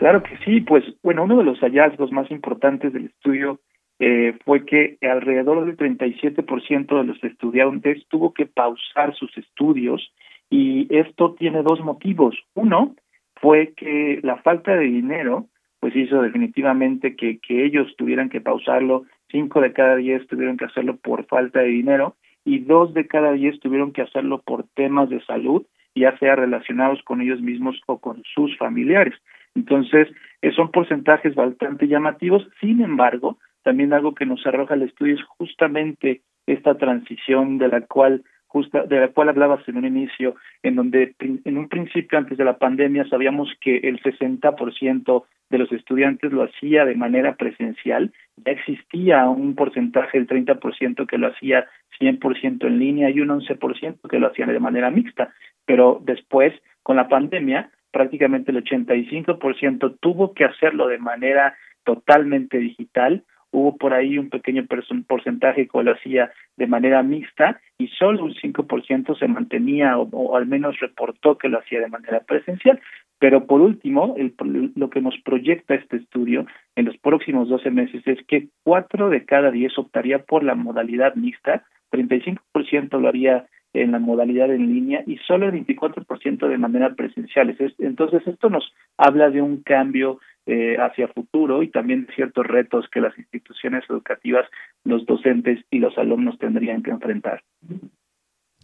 Claro que sí, pues bueno, uno de los hallazgos más importantes del estudio eh, fue que alrededor del 37% de los estudiantes tuvo que pausar sus estudios y esto tiene dos motivos. Uno fue que la falta de dinero pues hizo definitivamente que, que ellos tuvieran que pausarlo, cinco de cada diez tuvieron que hacerlo por falta de dinero y dos de cada diez tuvieron que hacerlo por temas de salud, ya sea relacionados con ellos mismos o con sus familiares. Entonces, eh, son porcentajes bastante llamativos. Sin embargo, también algo que nos arroja el estudio es justamente esta transición de la cual justa, de la cual hablabas en un inicio, en donde en un principio antes de la pandemia sabíamos que el 60% de los estudiantes lo hacía de manera presencial, ya existía un porcentaje del 30% que lo hacía 100% en línea y un 11% que lo hacían de manera mixta, pero después con la pandemia prácticamente el 85% tuvo que hacerlo de manera totalmente digital. Hubo por ahí un pequeño porcentaje que lo hacía de manera mixta y solo un 5% se mantenía o, al menos reportó que lo hacía de manera presencial. Pero por último, el, lo que nos proyecta este estudio en los próximos 12 meses es que 4 de cada 10 optaría por la modalidad mixta, 35% lo haría en la modalidad en línea y solo el 24% de manera presencial. Entonces, esto nos habla de un cambio eh, hacia futuro y también de ciertos retos que las instituciones educativas, los docentes y los alumnos tendrían que enfrentar.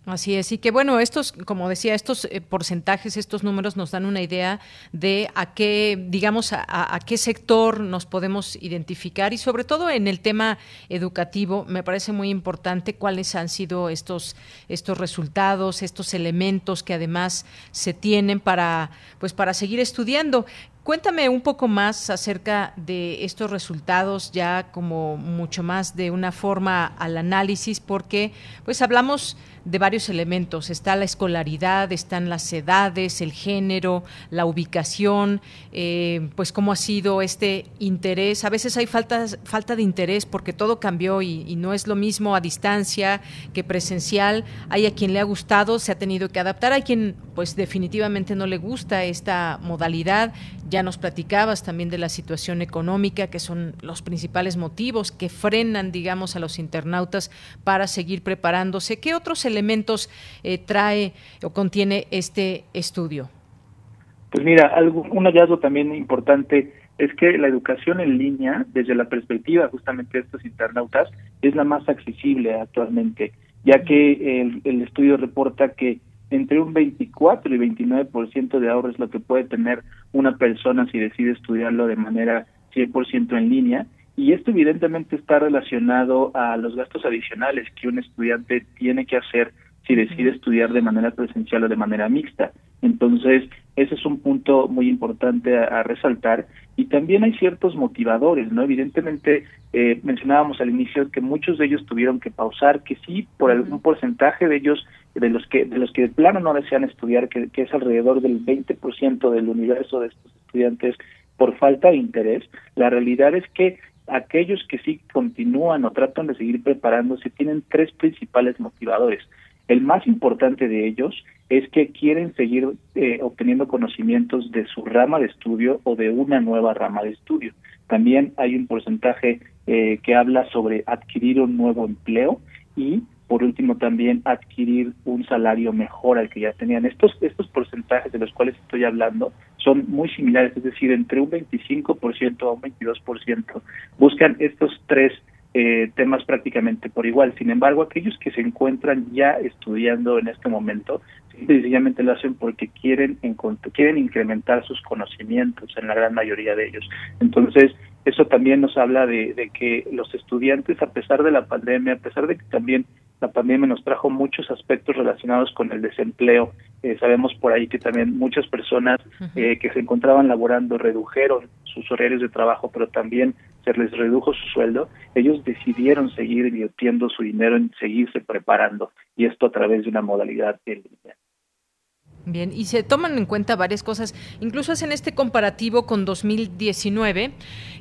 Así es, y que bueno, estos, como decía, estos eh, porcentajes, estos números nos dan una idea de a qué, digamos, a, qué sector nos podemos identificar y sobre todo en el tema educativo, me parece muy importante cuáles han sido estos, estos resultados, estos elementos que además se tienen para, pues, para seguir estudiando. Cuéntame un poco más acerca de estos resultados, ya como mucho más de una forma al análisis, porque pues hablamos de varios elementos. Está la escolaridad, están las edades, el género, la ubicación, eh, pues cómo ha sido este interés. A veces hay falta, de interés porque todo cambió y, y, no es lo mismo a distancia que presencial. Hay a quien le ha gustado, se ha tenido que adaptar, hay quien pues definitivamente no le gusta esta modalidad. Ya nos platicabas también de la situación económica, que son los principales motivos que frenan, digamos, a los internautas para seguir preparándose. ¿Qué otros elementos eh, trae o contiene este estudio? Pues mira, algo, un hallazgo también importante es que la educación en línea, desde la perspectiva justamente de estos internautas, es la más accesible actualmente, ya que el, el estudio reporta que entre un 24 y 29% de ahorro es lo que puede tener una persona si decide estudiarlo de manera 100% en línea. Y esto evidentemente está relacionado a los gastos adicionales que un estudiante tiene que hacer si decide estudiar de manera presencial o de manera mixta. Entonces, ese es un punto muy importante a, resaltar. Y también hay ciertos motivadores, ¿no? Evidentemente, eh, mencionábamos al inicio que muchos de ellos tuvieron que pausar, que sí, por algún porcentaje de ellos, de los que de los que de plano no desean estudiar, que, que es alrededor del 20% del universo de estos estudiantes, por falta de interés, la realidad es que aquellos que sí continúan o tratan de seguir preparándose tienen tres principales motivadores. El más importante de ellos es que quieren seguir eh, obteniendo conocimientos de su rama de estudio o de una nueva rama de estudio. También hay un porcentaje eh, que habla sobre adquirir un nuevo empleo y por último también adquirir un salario mejor al que ya tenían. Estos, estos porcentajes de los cuales estoy hablando son muy similares, es decir, entre un 25% a un 22% buscan estos tres eh, temas prácticamente por igual. Sin embargo, aquellos que se encuentran ya estudiando en este momento, sencillamente lo hacen porque quieren, quieren incrementar sus conocimientos en la gran mayoría de ellos. Entonces, eso también nos habla de, de que los estudiantes, a pesar de la pandemia, a pesar de que también la pandemia nos trajo muchos aspectos relacionados con el desempleo. Eh, sabemos por ahí que también muchas personas eh, que se encontraban laborando redujeron sus horarios de trabajo, pero también se les redujo su sueldo. Ellos decidieron seguir invirtiendo su dinero en seguirse preparando y esto a través de una modalidad en línea. Bien, y se toman en cuenta varias cosas, incluso hacen este comparativo con 2019,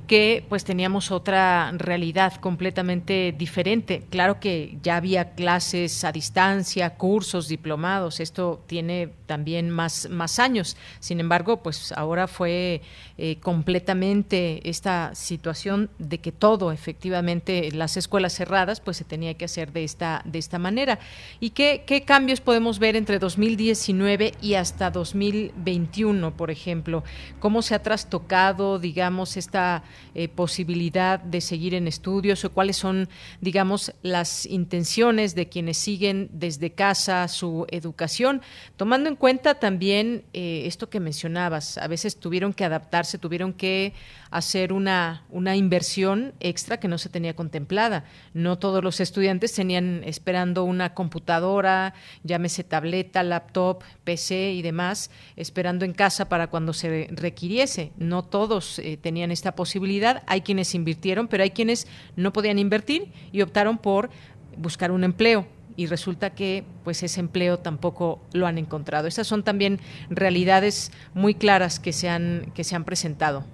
que pues teníamos otra realidad completamente diferente. Claro que ya había clases a distancia, cursos, diplomados, esto tiene también más, más años. Sin embargo, pues ahora fue eh, completamente esta situación de que todo, efectivamente, las escuelas cerradas, pues se tenía que hacer de esta, de esta manera. ¿Y qué, qué cambios podemos ver entre 2019 y hasta 2021, por ejemplo? ¿Cómo se ha trastocado, digamos, esta eh, posibilidad de seguir en estudios o cuáles son, digamos, las intenciones de quienes siguen desde casa su educación, tomando en cuenta también eh, esto que mencionabas, a veces tuvieron que adaptarse, tuvieron que hacer una, una inversión extra que no se tenía contemplada. No todos los estudiantes tenían esperando una computadora, llámese tableta, laptop, PC y demás, esperando en casa para cuando se requiriese. No todos eh, tenían esta posibilidad. Hay quienes invirtieron, pero hay quienes no podían invertir y optaron por buscar un empleo y resulta que pues ese empleo tampoco lo han encontrado. Esas son también realidades muy claras que se han que se han presentado.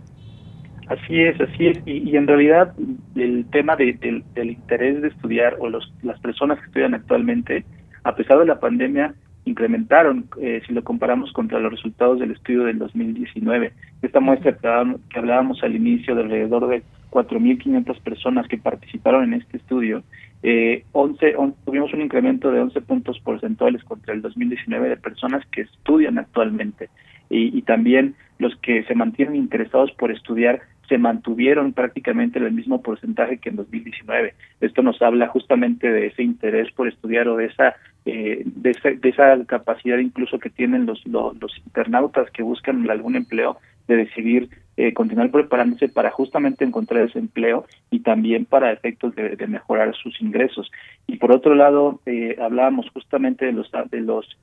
Así es, así es. Y, en realidad el tema del interés de estudiar o los, las personas que estudian actualmente, a pesar de la pandemia, incrementaron eh, si lo comparamos contra los resultados del estudio del 2019. Esta muestra que hablábamos, al inicio de alrededor de 4.500 personas que participaron en este estudio, eh, 11, tuvimos un incremento de 11 puntos porcentuales contra el 2019 de personas que estudian actualmente y, y también los que se mantienen interesados por estudiar se mantuvieron prácticamente el mismo porcentaje que en 2019. Esto nos habla justamente de ese interés por estudiar o de esa eh, de, esa, de esa capacidad incluso que tienen los, los, los internautas que buscan algún empleo de decidir eh, continuar preparándose para justamente encontrar ese empleo y también para efectos de, mejorar sus ingresos. Y por otro lado, eh, hablábamos justamente de los de los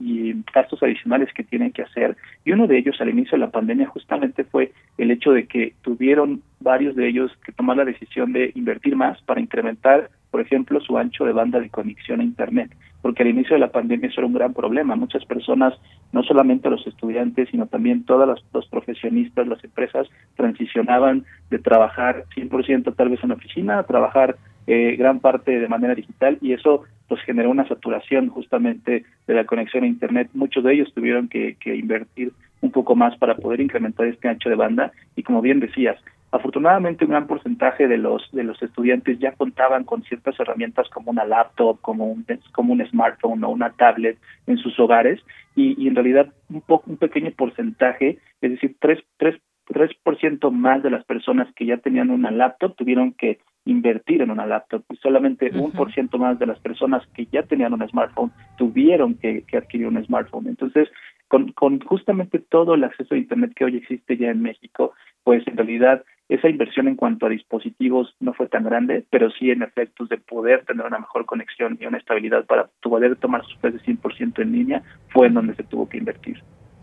gastos adicionales que tienen que hacer y uno de ellos al inicio de la pandemia justamente fue el hecho de que tuvieron varios de ellos que tomar la decisión de invertir más para incrementar, por ejemplo, su ancho de banda de conexión a Internet porque al inicio de la pandemia eso era un gran problema. Muchas personas, no solamente los estudiantes, sino también todos los, profesionistas, las empresas, transicionaban de trabajar 100% tal vez en oficina a trabajar eh, gran parte de manera digital y eso pues generó una saturación justamente de la conexión a Internet. Muchos de ellos tuvieron que, que invertir un poco más para poder incrementar este ancho de banda y como bien decías, Afortunadamente, un gran porcentaje de los de los estudiantes ya contaban con ciertas herramientas como una laptop, como un como un smartphone o una tablet en sus hogares. Y, y en realidad un poco un pequeño porcentaje, es decir, tres tres tres por ciento más de las personas que ya tenían una laptop tuvieron que invertir en una laptop. Y solamente un por ciento más de las personas que ya tenían un smartphone tuvieron que, que adquirir un smartphone. Entonces, con, con justamente todo el acceso a Internet que hoy existe ya en México, pues en realidad esa inversión en cuanto a dispositivos no fue tan grande, pero sí en efectos de poder tener una mejor conexión y una estabilidad para poder tomar sus clases 100% en línea, fue en donde se tuvo que invertir.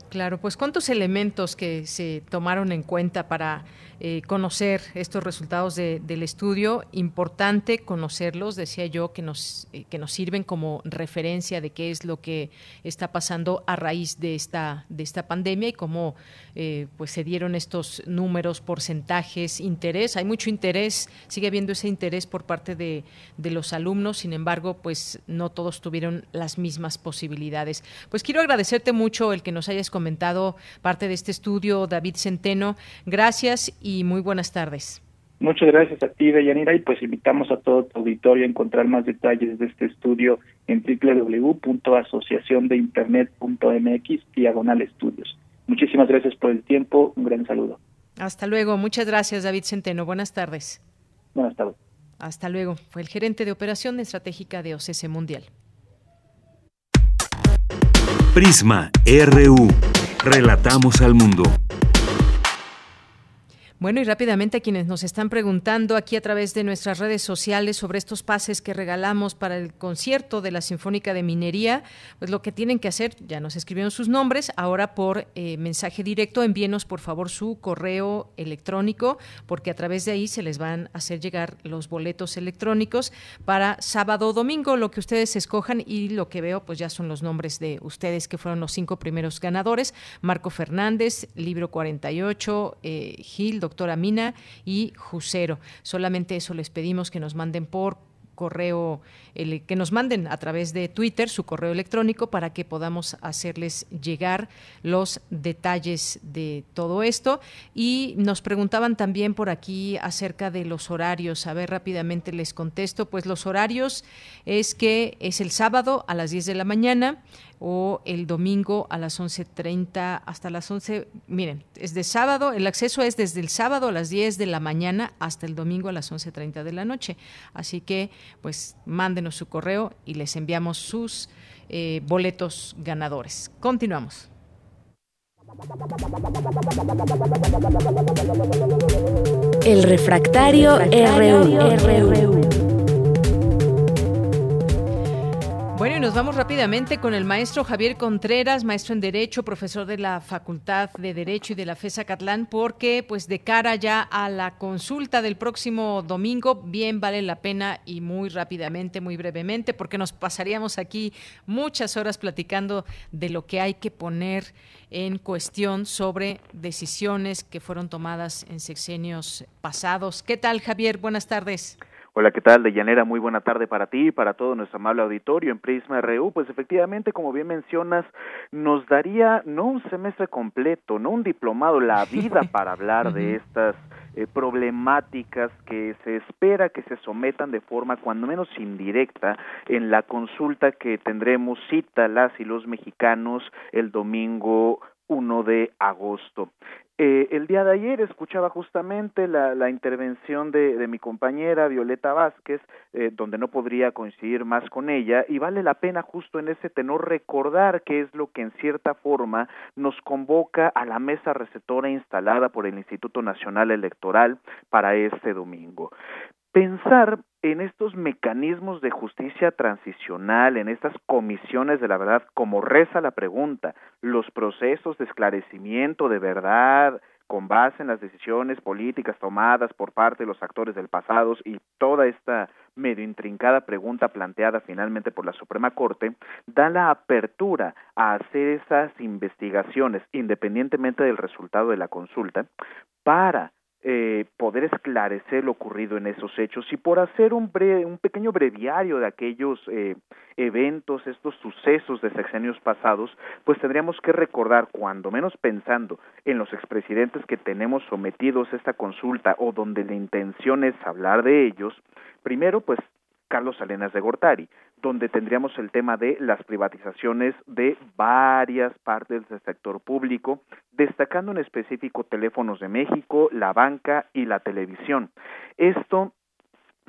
Claro, pues cuántos elementos que se tomaron en cuenta para eh, conocer estos resultados del estudio. Importante conocerlos, decía yo, que nos, eh, que nos sirven como referencia de qué es lo que está pasando a raíz de esta, de esta pandemia y cómo eh, pues se dieron estos números, porcentajes, interés. Hay mucho interés, sigue habiendo ese interés por parte de, de los alumnos, sin embargo, pues no todos tuvieron las mismas posibilidades. Pues quiero agradecerte mucho el que nos hayas comentado parte de este estudio, David Centeno. Gracias y muy buenas tardes. Muchas gracias a ti, Deyanira, y pues invitamos a todo tu auditorio a encontrar más detalles de este estudio en www.asociaciondeinternet.mx diagonal estudios. Muchísimas gracias por el tiempo, un gran saludo. Hasta luego, muchas gracias David Centeno, buenas tardes. Buenas tardes. Hasta luego, fue el gerente de operación estratégica de OCC Mundial. Prisma RU, relatamos al mundo. Bueno, y rápidamente a quienes nos están preguntando aquí a través de nuestras redes sociales sobre estos pases que regalamos para el concierto de la Sinfónica de Minería, pues lo que tienen que hacer, ya nos escribieron sus nombres, ahora por eh, mensaje directo, envíenos por favor su correo electrónico, porque a través de ahí se les van a hacer llegar los boletos electrónicos para sábado o domingo, lo que ustedes escojan y lo que veo pues ya son los nombres de ustedes que fueron los cinco primeros ganadores, Marco Fernández, Libro 48, eh, Gil, doctora Mina y Jusero. Solamente eso les pedimos que nos manden por correo, que nos manden a través de Twitter su correo electrónico para que podamos hacerles llegar los detalles de todo esto. Y nos preguntaban también por aquí acerca de los horarios. A ver, rápidamente les contesto. Pues los horarios es que es el sábado a las 10 de la mañana, o el domingo a las 11.30 hasta las 11. Miren, es de sábado, el acceso es desde el sábado a las 10 de la mañana hasta el domingo a las 11.30 de la noche. Así que, pues, mándenos su correo y les enviamos sus eh, boletos ganadores. Continuamos. El refractario, RU. Bueno, y nos vamos rápidamente con el maestro Javier Contreras, maestro en Derecho, profesor de la Facultad de Derecho y de la FESA Catlán, porque pues de cara ya a la consulta del próximo domingo, bien vale la pena y muy rápidamente, muy brevemente, porque nos pasaríamos aquí muchas horas platicando de lo que hay que poner en cuestión sobre decisiones que fueron tomadas en sexenios pasados. ¿Qué tal, Javier? Buenas tardes. Hola, ¿qué tal? De Llanera, muy buena tarde para ti y para todo nuestro amable auditorio en Prisma RU. Pues efectivamente, como bien mencionas, nos daría no un semestre completo, no un diplomado, la *laughs* vida para hablar de estas eh, problemáticas que se espera que se sometan de forma cuando menos indirecta en la consulta que tendremos cita las y los mexicanos el domingo 1 de agosto. Eh, el día de ayer escuchaba justamente la, la intervención de, de, mi compañera Violeta Vázquez, eh, donde no podría coincidir más con ella, y vale la pena justo en ese tenor recordar qué es lo que en cierta forma nos convoca a la mesa receptora instalada por el Instituto Nacional Electoral para este domingo pensar en estos mecanismos de justicia transicional, en estas comisiones de la verdad, como reza la pregunta, los procesos de esclarecimiento de verdad con base en las decisiones políticas tomadas por parte de los actores del pasado y toda esta medio intrincada pregunta planteada finalmente por la Suprema Corte, da la apertura a hacer esas investigaciones, independientemente del resultado de la consulta, para eh, poder esclarecer lo ocurrido en esos hechos. Y por hacer un, un pequeño breviario de aquellos eh, eventos, estos sucesos de sexenios pasados, pues tendríamos que recordar, cuando menos pensando en los expresidentes que tenemos sometidos a esta consulta o donde la intención es hablar de ellos, primero pues Carlos Salinas de Gortari, donde tendríamos el tema de las privatizaciones de varias partes del sector público, destacando en específico teléfonos de México, la banca y la televisión. Esto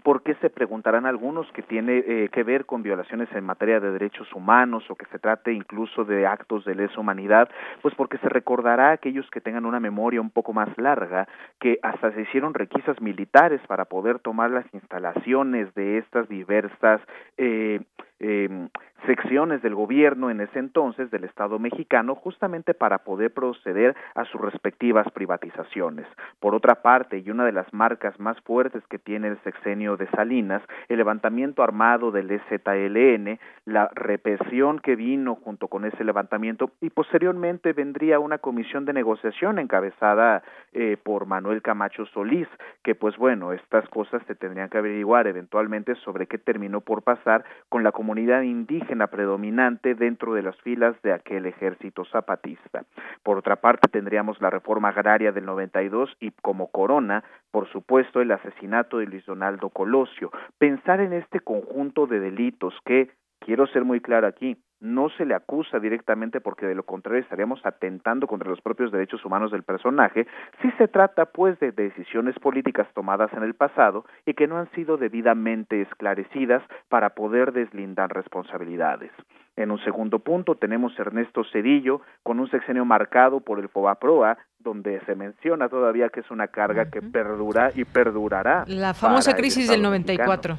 ¿Por qué se preguntarán algunos que tiene eh, que ver con violaciones en materia de derechos humanos o que se trate incluso de actos de lesa humanidad? Pues porque se recordará a aquellos que tengan una memoria un poco más larga que hasta se hicieron requisas militares para poder tomar las instalaciones de estas diversas eh, eh, secciones del gobierno en ese entonces del Estado mexicano justamente para poder proceder a sus respectivas privatizaciones. Por otra parte, y una de las marcas más fuertes que tiene el sexenio de Salinas, el levantamiento armado del EZLN, la represión que vino junto con ese levantamiento y posteriormente vendría una comisión de negociación encabezada eh, por Manuel Camacho Solís, que pues bueno, estas cosas se tendrían que averiguar eventualmente sobre qué terminó por pasar con la comunidad indígena indígena predominante dentro de las filas de aquel ejército zapatista. Por otra parte, tendríamos la reforma agraria del 92 y como corona, por supuesto, el asesinato de Luis Donaldo Colosio. Pensar en este conjunto de delitos que, quiero ser muy claro aquí, no se le acusa directamente porque de lo contrario estaríamos atentando contra los propios derechos humanos del personaje, si se trata pues de decisiones políticas tomadas en el pasado y que no han sido debidamente esclarecidas para poder deslindar responsabilidades. En un segundo punto tenemos Ernesto Cedillo con un sexenio marcado por el FOBAPROA, donde se menciona todavía que es una carga que perdura y perdurará. La famosa crisis del 94.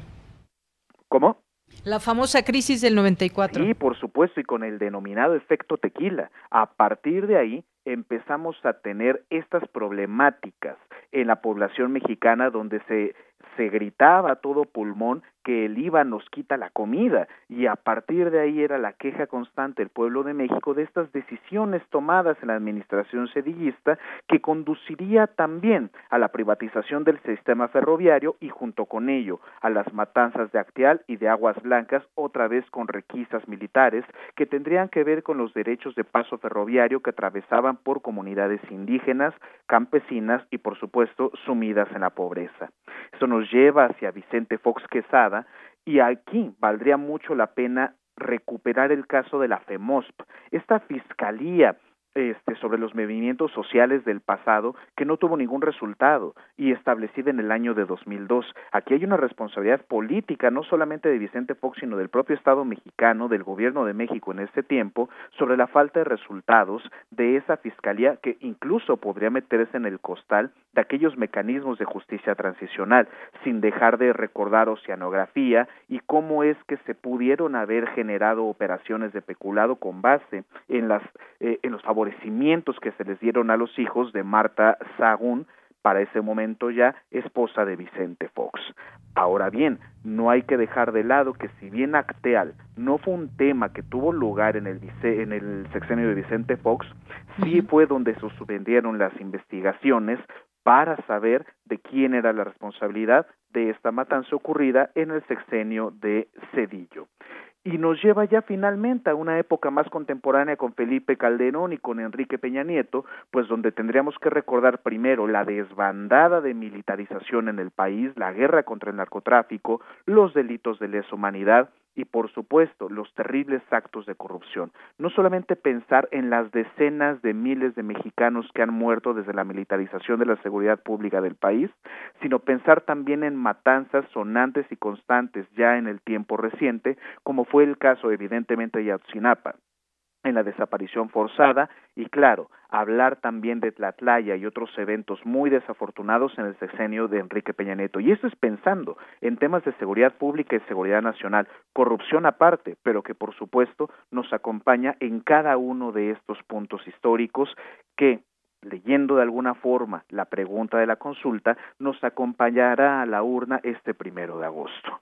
¿Cómo? La famosa crisis del 94. Sí, por supuesto, y con el denominado efecto tequila. A partir de ahí empezamos a tener estas problemáticas en la población mexicana donde se se gritaba a todo pulmón que el IVA nos quita la comida y a partir de ahí era la queja constante del pueblo de México de estas decisiones tomadas en la administración sedillista que conduciría también a la privatización del sistema ferroviario y junto con ello a las matanzas de Acteal y de Aguas Blancas otra vez con requisas militares que tendrían que ver con los derechos de paso ferroviario que atravesaban por comunidades indígenas, campesinas y por supuesto sumidas en la pobreza. Nos lleva hacia Vicente Fox Quesada y aquí valdría mucho la pena recuperar el caso de la FEMOSP, esta fiscalía este, sobre los movimientos sociales del pasado que no tuvo ningún resultado y establecida en el año de 2002. Aquí hay una responsabilidad política no solamente de Vicente Fox, sino del propio Estado mexicano, del gobierno de México en ese tiempo, sobre la falta de resultados de esa fiscalía que incluso podría meterse en el costal de aquellos mecanismos de justicia transicional, sin dejar de recordar oceanografía y cómo es que se pudieron haber generado operaciones de peculado con base en, las, eh, en los que se les dieron a los hijos de Marta Sagún, para ese momento ya esposa de Vicente Fox. Ahora bien, no hay que dejar de lado que si bien Acteal no fue un tema que tuvo lugar en el, en el sexenio de Vicente Fox, sí fue donde se suspendieron las investigaciones para saber de quién era la responsabilidad de esta matanza ocurrida en el sexenio de Cedillo y nos lleva ya finalmente a una época más contemporánea con Felipe Calderón y con Enrique Peña Nieto, pues donde tendríamos que recordar primero la desbandada de militarización en el país, la guerra contra el narcotráfico, los delitos de lesa humanidad y por supuesto los terribles actos de corrupción. No solamente pensar en las decenas de miles de mexicanos que han muerto desde la militarización de la seguridad pública del país, sino pensar también en matanzas sonantes y constantes ya en el tiempo reciente, como fue el caso evidentemente de Yatzinapa en la desaparición forzada y claro, hablar también de Tlatlaya y otros eventos muy desafortunados en el sexenio de Enrique Peña Nieto. Y esto es pensando en temas de seguridad pública y seguridad nacional, corrupción aparte, pero que por supuesto nos acompaña en cada uno de estos puntos históricos que leyendo de alguna forma la pregunta de la consulta, nos acompañará a la urna este primero de agosto.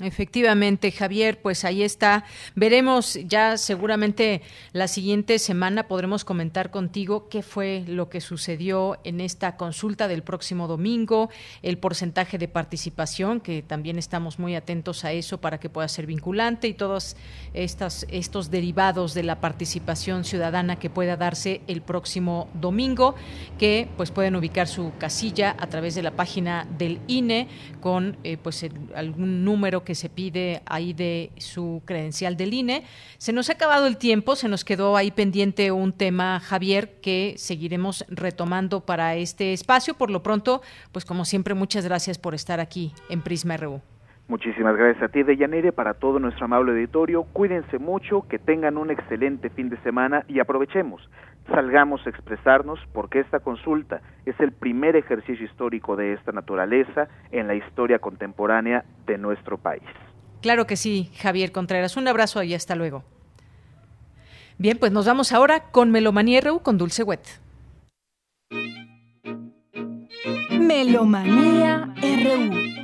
Efectivamente, Javier, pues ahí está. Veremos ya seguramente la siguiente semana podremos comentar contigo qué fue lo que sucedió en esta consulta del próximo domingo, el porcentaje de participación, que también estamos muy atentos a eso para que pueda ser vinculante y todos estas, estos derivados de la participación ciudadana que pueda darse el próximo domingo, que pues pueden ubicar su casilla a través de la página del INE con eh, pues algún número que se pide ahí de su credencial del INE. Se nos ha acabado el tiempo, se nos quedó ahí pendiente un tema, Javier, que seguiremos retomando para este espacio. Por lo pronto, pues como siempre, muchas gracias por estar aquí en Prisma RU. Muchísimas gracias a ti, Deyanire, para todo nuestro amable auditorio. Cuídense mucho, que tengan un excelente fin de semana y aprovechemos salgamos a expresarnos porque esta consulta es el primer ejercicio histórico de esta naturaleza en la historia contemporánea de nuestro país. Claro que sí, Javier Contreras. Un abrazo y hasta luego. Bien, pues nos vamos ahora con Melomanía RU con Dulce Wet. Melomanía RU.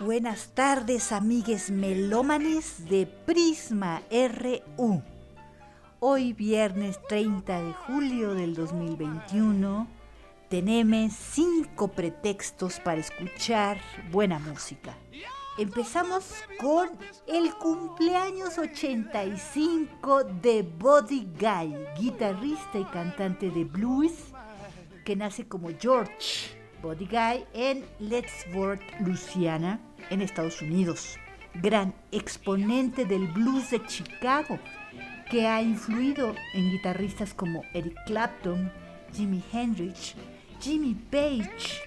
Buenas tardes, amigues melómanes de Prisma RU. Hoy viernes 30 de julio del 2021 tenemos cinco pretextos para escuchar buena música. Empezamos con el cumpleaños 85 de Buddy Guy, guitarrista y cantante de blues, que nace como George Buddy Guy en Lettsworth, Louisiana, en Estados Unidos. Gran exponente del blues de Chicago, que ha influido en guitarristas como Eric Clapton, Jimi Hendrix, Jimmy Page,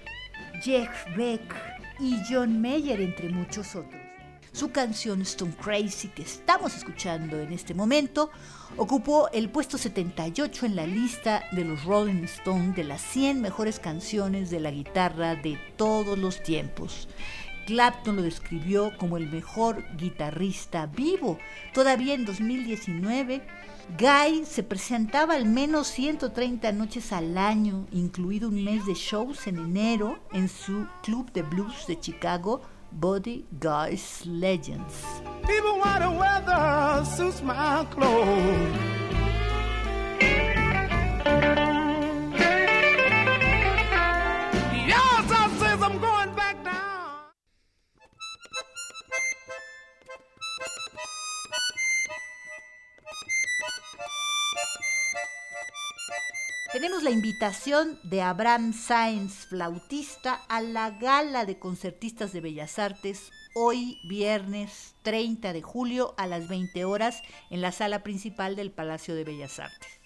Jeff Beck y John Mayer, entre muchos otros. Su canción Stone Crazy, que estamos escuchando en este momento, ocupó el puesto 78 en la lista de los Rolling Stones de las 100 mejores canciones de la guitarra de todos los tiempos. Clapton lo describió como el mejor guitarrista vivo. Todavía en 2019, Guy se presentaba al menos 130 noches al año, incluido un mes de shows en enero en su club de blues de Chicago, Buddy Guy's Legends. Tenemos la invitación de Abraham Sáenz, flautista, a la gala de concertistas de Bellas Artes hoy viernes 30 de julio a las 20 horas en la sala principal del Palacio de Bellas Artes.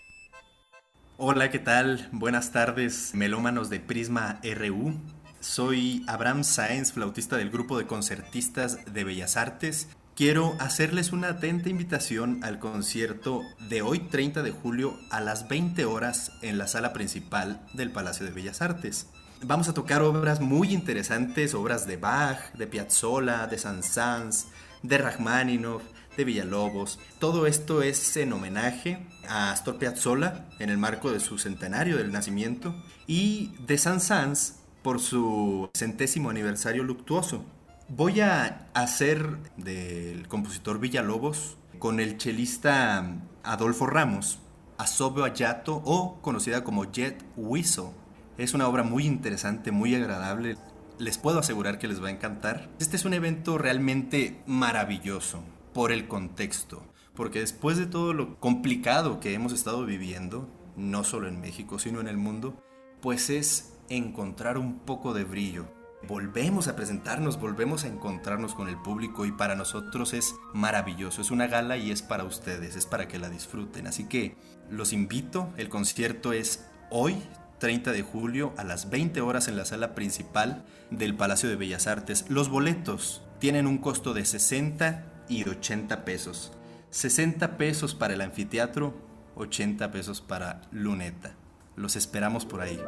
Hola, ¿qué tal? Buenas tardes, melómanos de Prisma RU. Soy Abraham Sáenz, flautista del grupo de concertistas de Bellas Artes quiero hacerles una atenta invitación al concierto de hoy 30 de julio a las 20 horas en la sala principal del Palacio de Bellas Artes. Vamos a tocar obras muy interesantes, obras de Bach, de Piazzolla, de Saint-Saëns, de Rachmaninoff, de Villalobos. Todo esto es en homenaje a Astor Piazzolla en el marco de su centenario del nacimiento y de Saint-Saëns por su centésimo aniversario luctuoso. Voy a hacer del compositor Villalobos con el chelista Adolfo Ramos, Asobio Ayato o conocida como Jet Whistle. Es una obra muy interesante, muy agradable. Les puedo asegurar que les va a encantar. Este es un evento realmente maravilloso por el contexto, porque después de todo lo complicado que hemos estado viviendo, no solo en México, sino en el mundo, pues es encontrar un poco de brillo volvemos a presentarnos, volvemos a encontrarnos con el público y para nosotros es maravilloso. Es una gala y es para ustedes, es para que la disfruten. Así que los invito, el concierto es hoy, 30 de julio, a las 20 horas en la sala principal del Palacio de Bellas Artes. Los boletos tienen un costo de 60 y 80 pesos. 60 pesos para el anfiteatro, 80 pesos para Luneta. Los esperamos por ahí.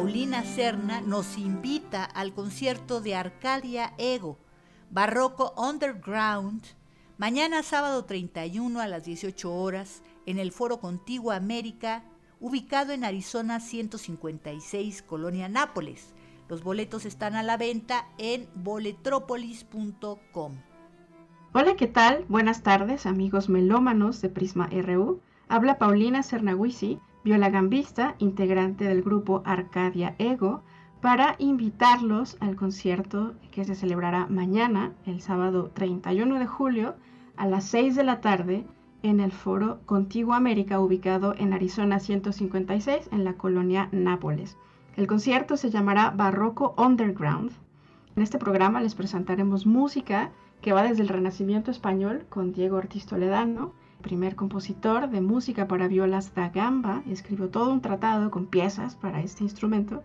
Paulina Serna nos invita al concierto de Arcadia Ego, Barroco Underground, mañana sábado 31 a las 18 horas en el Foro Contigua América, ubicado en Arizona 156, Colonia Nápoles. Los boletos están a la venta en boletropolis.com. Hola, ¿qué tal? Buenas tardes, amigos melómanos de Prisma RU. Habla Paulina Sernaguisi violagambista, integrante del grupo Arcadia Ego, para invitarlos al concierto que se celebrará mañana, el sábado 31 de julio, a las 6 de la tarde, en el foro Contigo América, ubicado en Arizona 156, en la colonia Nápoles. El concierto se llamará Barroco Underground. En este programa les presentaremos música que va desde el Renacimiento español con Diego Ortiz Toledano, primer compositor de música para violas da gamba, escribió todo un tratado con piezas para este instrumento.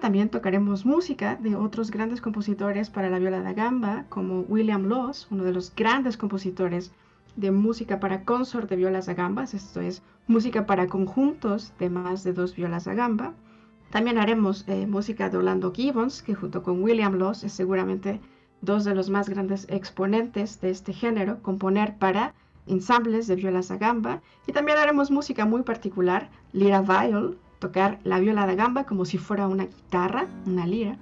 También tocaremos música de otros grandes compositores para la viola da gamba, como William Laws, uno de los grandes compositores de música para consort de violas da gamba, esto es música para conjuntos de más de dos violas da gamba. También haremos eh, música de Orlando Gibbons, que junto con William Laws es seguramente dos de los más grandes exponentes de este género, componer para ensambles de viola da gamba y también haremos música muy particular, lira viol, tocar la viola da gamba como si fuera una guitarra, una lira.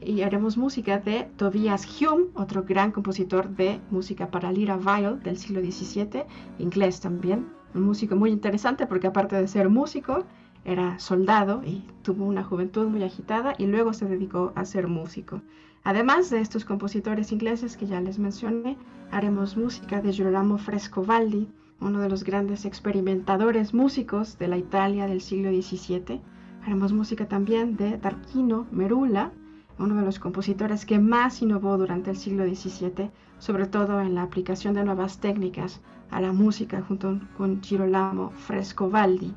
Y haremos música de Tobias Hume, otro gran compositor de música para lira viol del siglo XVII, inglés también. Un músico muy interesante porque aparte de ser músico, era soldado y tuvo una juventud muy agitada y luego se dedicó a ser músico. Además de estos compositores ingleses que ya les mencioné, haremos música de Girolamo Frescobaldi, uno de los grandes experimentadores músicos de la Italia del siglo XVII. Haremos música también de Tarquino Merula, uno de los compositores que más innovó durante el siglo XVII, sobre todo en la aplicación de nuevas técnicas a la música junto con Girolamo Frescobaldi.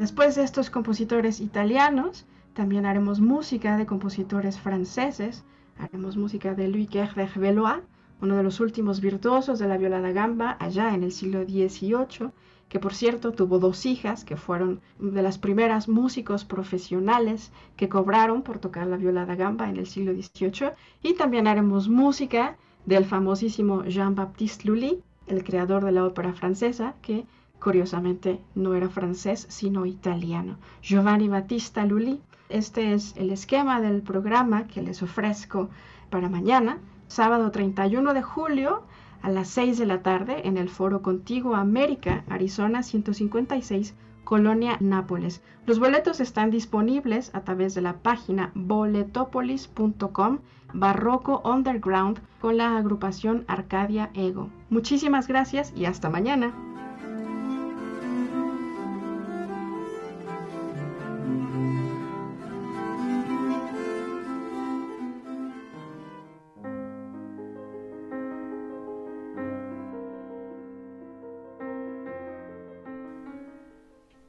Después de estos compositores italianos, también haremos música de compositores franceses, haremos música de Louis Velois, uno de los últimos virtuosos de la viola da gamba allá en el siglo XVIII, que por cierto tuvo dos hijas que fueron de las primeras músicos profesionales que cobraron por tocar la viola da gamba en el siglo XVIII. Y también haremos música del famosísimo Jean-Baptiste Lully, el creador de la ópera francesa, que curiosamente no era francés, sino italiano. Giovanni Battista Lully. Este es el esquema del programa que les ofrezco para mañana, sábado 31 de julio a las 6 de la tarde en el Foro Contigo América, Arizona 156, Colonia Nápoles. Los boletos están disponibles a través de la página boletopolis.com Barroco Underground con la agrupación Arcadia Ego. Muchísimas gracias y hasta mañana.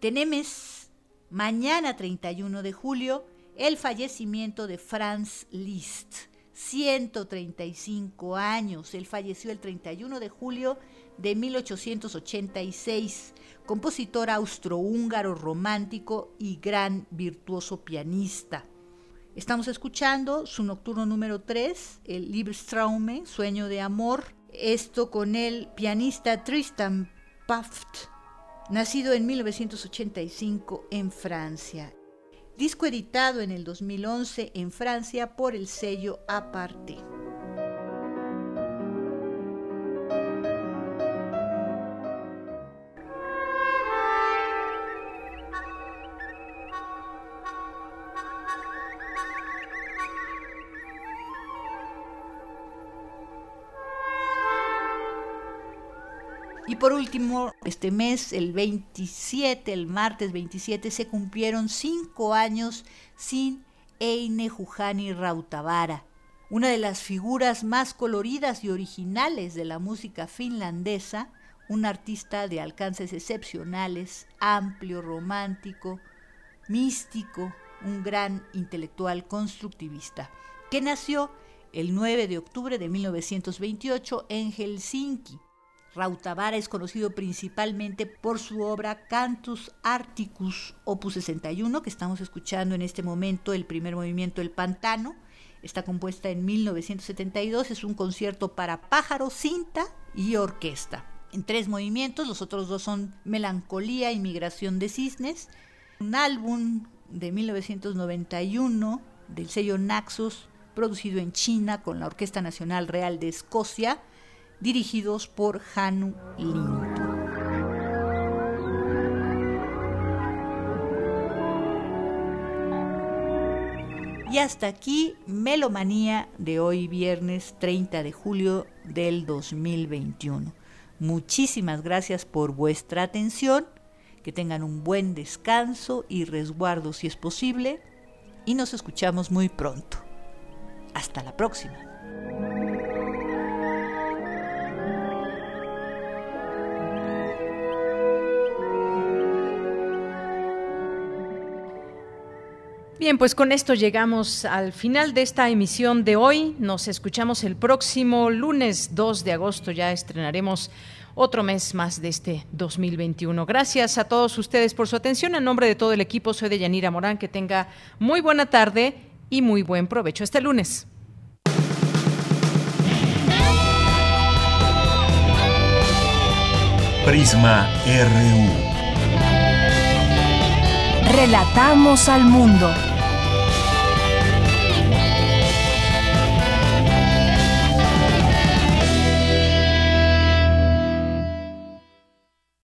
Tenemos mañana 31 de julio el fallecimiento de Franz Liszt, 135 años. Él falleció el 31 de julio de 1886, compositor austrohúngaro romántico y gran virtuoso pianista. Estamos escuchando su nocturno número 3, el Liebestraume, Sueño de Amor, esto con el pianista Tristan Paft nacido en 1985 en Francia. Disco editado en el 2011 en Francia por el sello Aparte. Por último, este mes, el 27, el martes 27, se cumplieron cinco años sin Eine Juhani Rautavara, una de las figuras más coloridas y originales de la música finlandesa, un artista de alcances excepcionales, amplio, romántico, místico, un gran intelectual constructivista, que nació el 9 de octubre de 1928 en Helsinki. Rautavara es conocido principalmente por su obra Cantus Articus, opus 61, que estamos escuchando en este momento, el primer movimiento El Pantano. Está compuesta en 1972, es un concierto para pájaro, cinta y orquesta. En tres movimientos, los otros dos son Melancolía y Migración de Cisnes, un álbum de 1991 del sello Naxos, producido en China con la Orquesta Nacional Real de Escocia, dirigidos por Hanu Lintu. Y hasta aquí Melomanía de hoy viernes 30 de julio del 2021. Muchísimas gracias por vuestra atención, que tengan un buen descanso y resguardo si es posible y nos escuchamos muy pronto. Hasta la próxima. Bien, pues con esto llegamos al final de esta emisión de hoy. Nos escuchamos el próximo lunes 2 de agosto. Ya estrenaremos otro mes más de este 2021. Gracias a todos ustedes por su atención. En nombre de todo el equipo, soy de Yanira Morán. Que tenga muy buena tarde y muy buen provecho. Este lunes. Prisma RU. Relatamos al mundo.